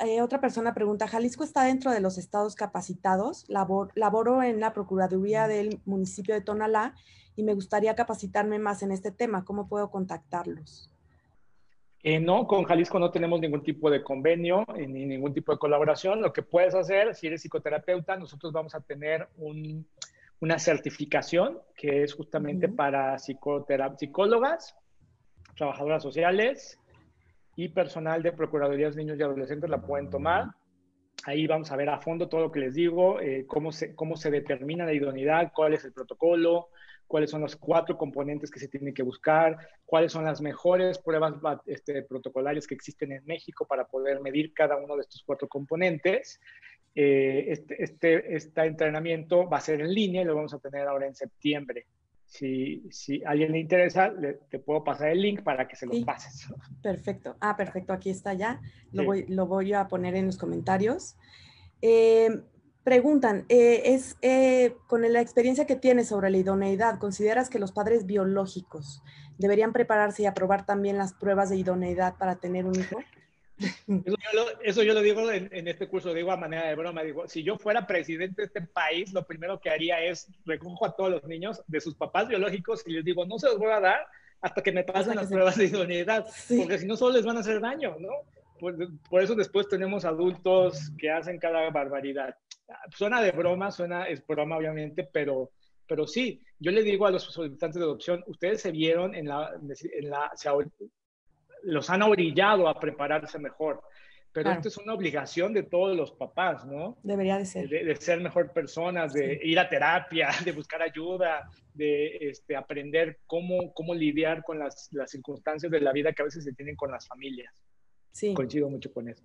Eh, otra persona pregunta, ¿Jalisco está dentro de los estados capacitados? laboro en la Procuraduría del municipio de Tonalá y me gustaría capacitarme más en este tema. ¿Cómo puedo contactarlos? Eh, no, con Jalisco no tenemos ningún tipo de convenio eh, ni ningún tipo de colaboración. Lo que puedes hacer, si eres psicoterapeuta, nosotros vamos a tener una certificación que es justamente para psicólogas, trabajadoras sociales, y personal de Procuradurías Niños y Adolescentes la pueden tomar. Ahí vamos a ver a fondo todo lo que les digo, eh, cómo, se, cómo se determina la idoneidad, cuál es el protocolo, cuáles son los cuatro componentes que se tienen que buscar, cuáles son las mejores pruebas este, protocolarias que existen en México para poder medir cada uno de estos cuatro componentes. Eh, este, este, este entrenamiento va a ser en línea y lo vamos a tener ahora en septiembre. Si, si a alguien le interesa, te puedo pasar el link para que se lo pases. Perfecto. Ah, perfecto. Aquí está ya. Lo, voy, lo voy a poner en los comentarios. Eh, preguntan, eh, es eh, con la experiencia que tienes sobre la idoneidad, ¿consideras que los padres biológicos deberían prepararse y aprobar también las pruebas de idoneidad para tener un hijo? Eso yo lo, digo en, este curso, digo a manera de broma, digo, si yo fuera presidente de este país, lo primero que haría es recojo a todos los niños de sus papás biológicos y les digo, no se los voy a dar hasta que me pasen las pruebas de idoneidad, porque si no solo les van a hacer daño, ¿no? Por, por, eso después tenemos adultos que hacen cada barbaridad. Suena de broma, suena, es broma obviamente, pero, pero sí, yo le digo a los solicitantes de adopción, ustedes se vieron en la, en la los han orillado a prepararse mejor. Pero esto es una obligación de todos los papás, ¿no? Debería de ser. De, ser mejor personas, de ir a terapia, de buscar ayuda, de este, aprender cómo, cómo lidiar con las, las, circunstancias de la vida que a veces se tienen con las familias. Sí. Coincido mucho con eso.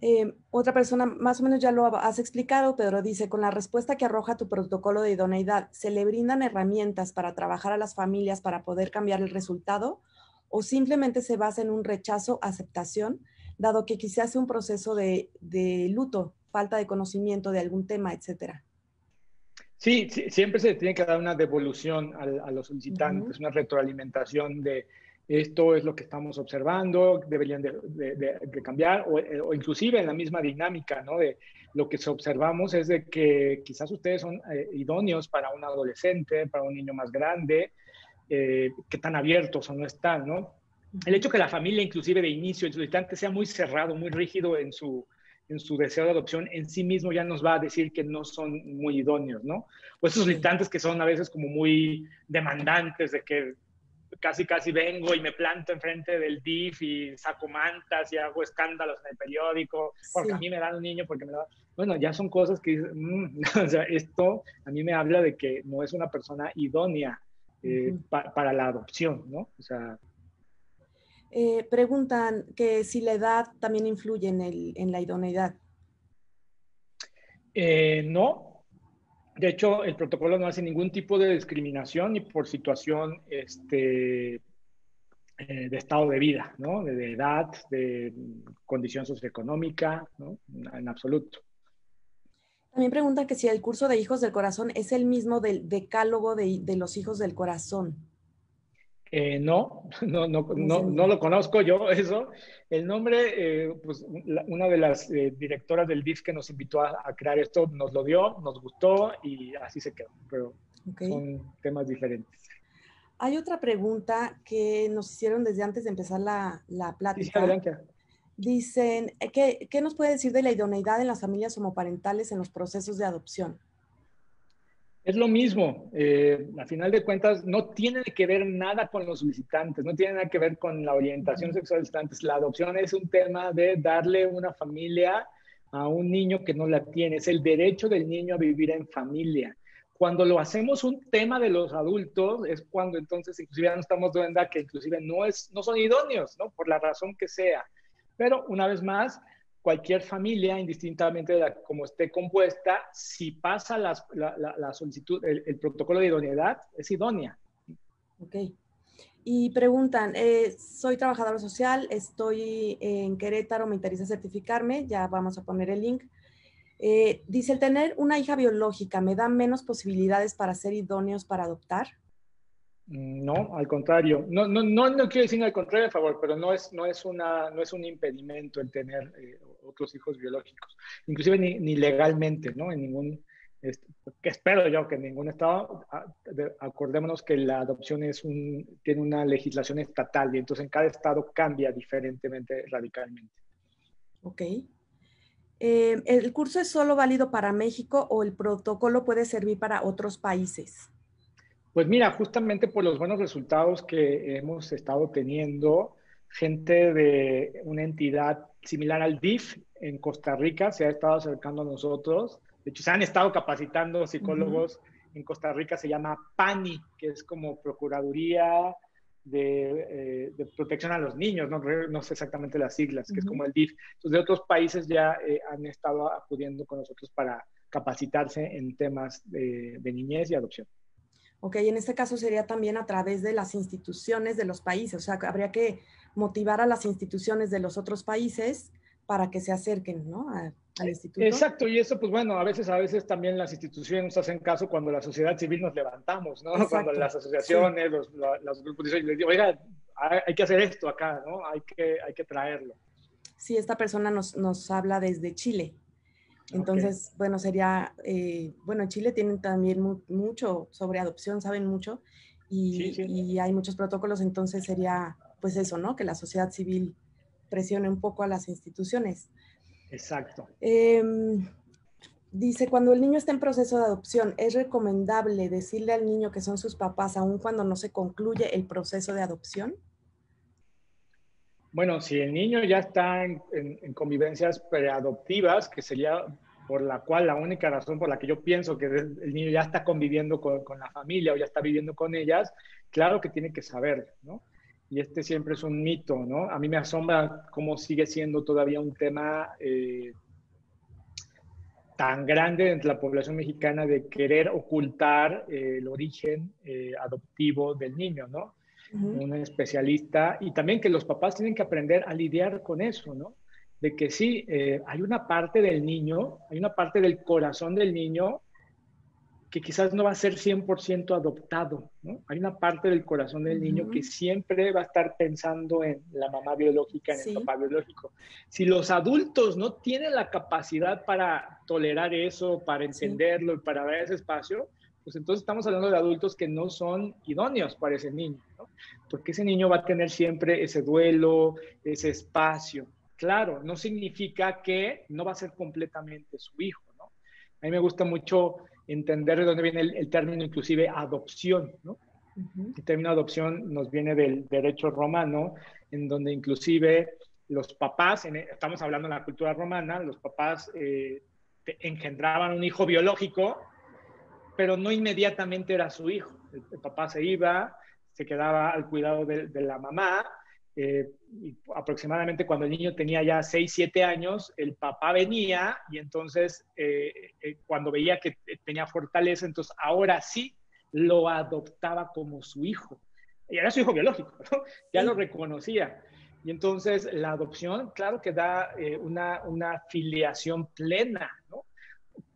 Eh, otra persona, más o menos ya lo has explicado, Pedro, dice, con la respuesta que arroja tu protocolo de idoneidad, ¿se le brindan herramientas para trabajar a las familias para poder cambiar el resultado? O simplemente se basa en un rechazo, aceptación, dado que quizás sea un proceso de, luto, falta de conocimiento de algún tema, etcétera. Sí, siempre se tiene que dar una devolución a, los solicitantes, una retroalimentación de esto es lo que estamos observando, deberían de, cambiar, o, inclusive en la misma dinámica, ¿no? De lo que observamos es de que quizás ustedes son eh, idóneos para un adolescente, para un niño más grande, eh, qué tan abiertos o no están, ¿no? El hecho que la familia, inclusive de inicio, el solicitante sea muy cerrado, muy rígido en su, en su deseo de adopción, en sí mismo ya nos va a decir que no son muy idóneos, ¿no? O esos solicitantes que son a veces como muy demandantes de que casi casi vengo y me planto enfrente del DIF y saco mantas y hago escándalos en el periódico, porque a mí me dan un niño, porque me da... Bueno, ya son cosas que mm, o sea, esto a mí me habla de que no es una persona idónea eh, para la adopción, ¿no? O sea, eh, preguntan que si la edad también influye en, el, en la idoneidad. Eh, no. De hecho, el protocolo no hace ningún tipo de discriminación ni por situación este, de estado de vida, ¿no? De, edad, de condición socioeconómica, ¿no? En absoluto. También preguntan que si el curso de Hijos del Corazón es el mismo del decálogo de, los Hijos del Corazón. Eh, no, no, no, no, lo conozco yo, eso. El nombre, eh, pues una de las eh, directoras del DIF que nos invitó a, crear esto nos lo dio, nos gustó y así se quedó, pero son temas diferentes. Hay otra pregunta que nos hicieron desde antes de empezar la, la plática. Sí, Dicen, eh, ¿qué, ¿qué, nos puede decir de la idoneidad en las familias homoparentales en los procesos de adopción? Es lo mismo, eh, a final de cuentas no tiene que ver nada con los solicitantes, no tiene nada que ver con la orientación sexual de los solicitantes. La adopción es un tema de darle una familia a un niño que no la tiene, es el derecho del niño a vivir en familia. Cuando lo hacemos un tema de los adultos es cuando entonces inclusive ya no estamos dando que inclusive no, es, no son idóneos, ¿no? Por la razón que sea. Pero una vez más, cualquier familia, indistintamente de cómo esté compuesta, si pasa la, solicitud, el, protocolo de idoneidad, es idónea. Ok. Y preguntan, eh, soy trabajadora social, estoy en Querétaro, me interesa certificarme, ya vamos a poner el link. Eh, dice, el tener una hija biológica me da menos posibilidades para ser idóneos para adoptar. No, al contrario. No, no, no, quiero decir al contrario, a favor, pero no es, no es, una, no es un impedimento el tener eh, otros hijos biológicos. Inclusive ni, legalmente, ¿no? En ningún, este, espero yo que en ningún estado, acordémonos que la adopción es un, tiene una legislación estatal y entonces en cada estado cambia diferentemente radicalmente. Ok. Eh, ¿El curso es solo válido para México o el protocolo puede servir para otros países? Pues mira, justamente por los buenos resultados que hemos estado teniendo, gente de una entidad similar al DIF en Costa Rica se ha estado acercando a nosotros. De hecho, se han estado capacitando psicólogos en Costa Rica, se llama PANI, que es como Procuraduría de, eh, Protección a los Niños, no, sé exactamente las siglas, que es como el DIF. Entonces, de otros países ya eh, han estado acudiendo con nosotros para capacitarse en temas de niñez y adopción. Ok, en este caso sería también a través de las instituciones de los países, o sea, habría que motivar a las instituciones de los otros países para que se acerquen, ¿no? al instituto. Exacto, y eso, pues bueno, a veces, a veces también las instituciones nos hacen caso cuando la sociedad civil nos levantamos, ¿no? Cuando las asociaciones, los, los, grupos dicen, oiga, hay que hacer esto acá, ¿no? Hay que, hay que traerlo. Sí, esta persona nos, nos habla desde Chile. Entonces, bueno, sería, eh, bueno, en Chile tienen también mucho sobre adopción, saben mucho, y, hay muchos protocolos, entonces sería, pues eso, ¿no? Que la sociedad civil presione un poco a las instituciones. Exacto. Em, dice, cuando el niño está en proceso de adopción, ¿es recomendable decirle al niño que son sus papás aun cuando no se concluye el proceso de adopción? Bueno, si el niño ya está en, convivencias preadoptivas, que sería por la cual la única razón por la que yo pienso que el niño ya está conviviendo con, la familia o ya está viviendo con ellas, claro que tiene que saber, ¿no? Y este siempre es un mito, ¿no? A mí me asombra cómo sigue siendo todavía un tema eh, tan grande entre la población mexicana de querer ocultar eh, el origen eh, adoptivo del niño, ¿no? Un especialista, y también que los papás tienen que aprender a lidiar con eso, ¿no? De que sí, eh, hay una parte del niño, hay una parte del corazón del niño que quizás no va a ser 100% adoptado, ¿no? Hay una parte del corazón del niño que siempre va a estar pensando en la mamá biológica, en el papá biológico. Si los adultos no tienen la capacidad para tolerar eso, para entenderlo y para dar ese espacio, pues entonces estamos hablando de adultos que no son idóneos para ese niño. Porque ese niño va a tener siempre ese duelo, ese espacio. Claro, no significa que no va a ser completamente su hijo, ¿no? A mí me gusta mucho entender de dónde viene el, término inclusive adopción, ¿no? El término adopción nos viene del derecho romano, en donde inclusive los papás, estamos hablando de la cultura romana, los papás eh, engendraban un hijo biológico pero no inmediatamente era su hijo. El, papá se iba, se quedaba al cuidado de, la mamá. Eh, y aproximadamente cuando el niño tenía ya 6, 7 años, el papá venía y entonces eh, eh, cuando veía que tenía fortaleza, entonces ahora sí lo adoptaba como su hijo. Y era su hijo biológico, ya lo reconocía. Y entonces la adopción, claro que da una, una filiación plena, ¿no?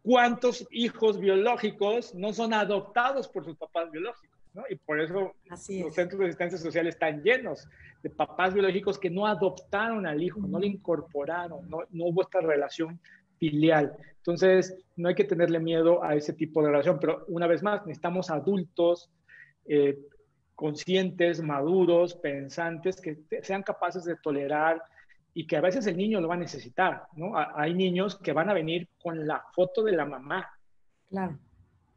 cuántos hijos biológicos no son adoptados por sus papás biológicos, ¿no? Y por eso los centros de asistencia social están llenos de papás biológicos que no adoptaron al hijo, no lo incorporaron, no, no, hubo esta relación filial. Entonces, no hay que tenerle miedo a ese tipo de relación, pero una vez más, necesitamos adultos eh, conscientes, maduros, pensantes, que sean capaces de tolerar y que a veces el niño lo va a necesitar, ¿no? Hay niños que van a venir con la foto de la mamá. Claro.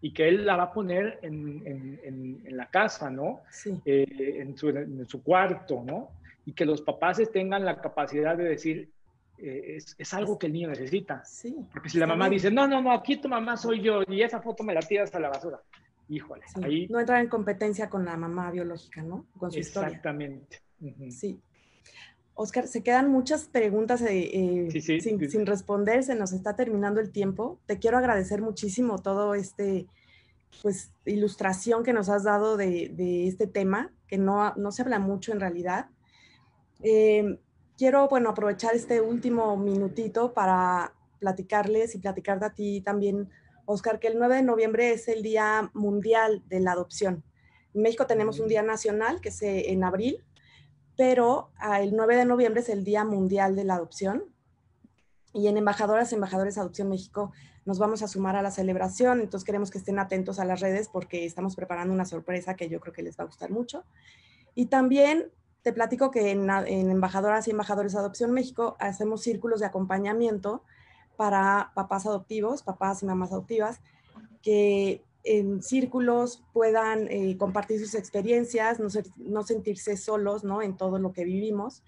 Y que él la va a poner en, en, la casa, ¿no? Sí. Eh, en, su, en, su, cuarto, ¿no? Y que los papás tengan la capacidad de decir, eh, es, es, algo que el niño necesita. Sí. Porque si la mamá dice, no, no, no, aquí tu mamá soy yo y esa foto me la tiras a la basura. Híjole, ahí... No entrar en competencia con la mamá biológica, ¿no? Con su Exactamente. Sí. Oscar, se quedan muchas preguntas eh, eh, sin, responder, se nos está terminando el tiempo. Te quiero agradecer muchísimo todo este, pues, ilustración que nos has dado de, este tema, que no, no, se habla mucho en realidad. Eh, quiero, bueno, aprovechar este último minutito para platicarles y platicarte a ti también, Oscar, que el 9 de noviembre es el Día Mundial de la Adopción. En México tenemos un día nacional, que es en abril, pero ah, el 9 de noviembre es el Día Mundial de la Adopción. Y en Embajadoras, Embajadores Adopción México nos vamos a sumar a la celebración, entonces queremos que estén atentos a las redes porque estamos preparando una sorpresa que yo creo que les va a gustar mucho. Y también te platico que en, en Embajadoras y Embajadores Adopción México hacemos círculos de acompañamiento para papás adoptivos, papás y mamás adoptivas, que en círculos puedan eh, compartir sus experiencias, no, sentirse solos ¿no? en todo lo que vivimos.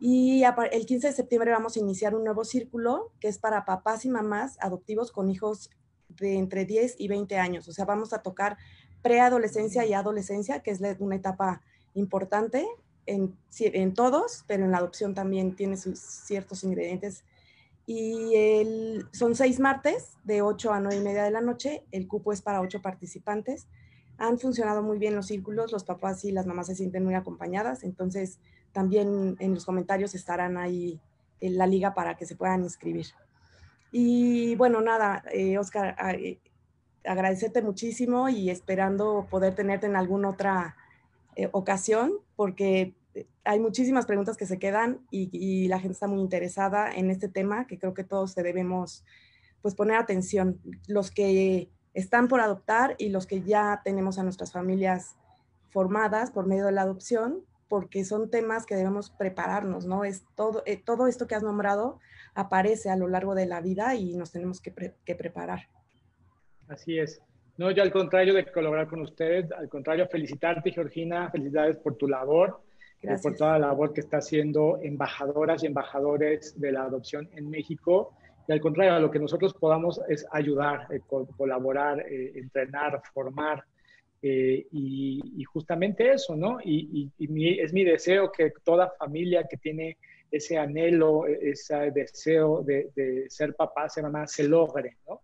Y el 15 de septiembre vamos a iniciar un nuevo círculo que es para papás y mamás adoptivos con hijos de entre 10 y 20 años. O sea, vamos a tocar preadolescencia y adolescencia, que es una etapa importante en, en todos, pero en la adopción también tiene sus ciertos ingredientes y son seis martes de 8 a 9 y media de la noche. El cupo es para ocho participantes. Han funcionado muy bien los círculos, los papás y las mamás se sienten muy acompañadas, entonces también en los comentarios estarán ahí en la liga para que se puedan inscribir. Y bueno, nada, eh, Oscar, eh, agradecerte muchísimo y esperando poder tenerte en alguna otra eh, ocasión, porque hay muchísimas preguntas que se quedan y, la gente está muy interesada en este tema que creo que todos debemos pues poner atención, los que están por adoptar y los que ya tenemos a nuestras familias formadas por medio de la adopción, porque son temas que debemos prepararnos, ¿no? Es todo, eh, todo esto que has nombrado aparece a lo largo de la vida y nos tenemos que, que preparar. Así es. No, yo al contrario de colaborar con ustedes, al contrario, felicitarte, Georgina, felicidades por tu labor por toda la labor que está haciendo embajadoras y embajadores de la adopción en México. Y al contrario, lo que nosotros podamos es ayudar, eh, colaborar, eh, entrenar, formar. Eh, y, justamente eso, ¿no? Y, es mi deseo que toda familia que tiene ese anhelo, e, ese deseo de, ser papá, ser mamá, se logre, ¿no?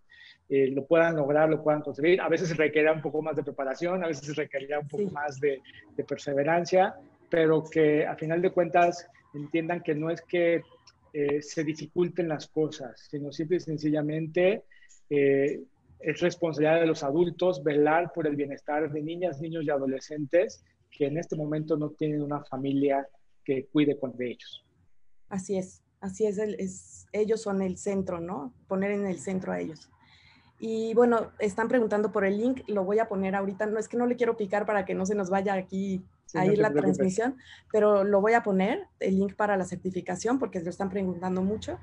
lo puedan lograr, lo puedan conseguir. A veces requiere un poco más de preparación, a veces requiere un poco más de, de, perseverancia, pero que a final de cuentas entiendan que no es que eh, se dificulten las cosas, sino simple y sencillamente eh, es responsabilidad de los adultos velar por el bienestar de niñas, niños y adolescentes que en este momento no tienen una familia que cuide con ellos. Así es, así es, es, ellos son el centro, ¿no? Poner en el centro a ellos. Y bueno, están preguntando por el link, lo voy a poner ahorita, no es que no le quiero picar para que no se nos vaya aquí sí, ahí no la transmisión, pero lo voy a poner, el link para la certificación, porque lo están preguntando mucho.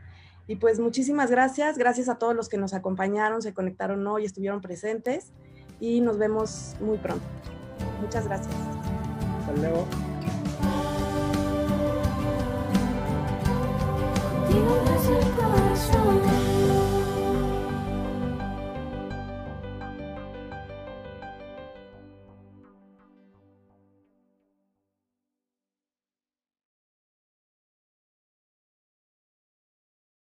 Y pues muchísimas gracias, gracias a todos los que nos acompañaron, se conectaron hoy, estuvieron presentes y nos vemos muy pronto. Muchas gracias. Hasta luego.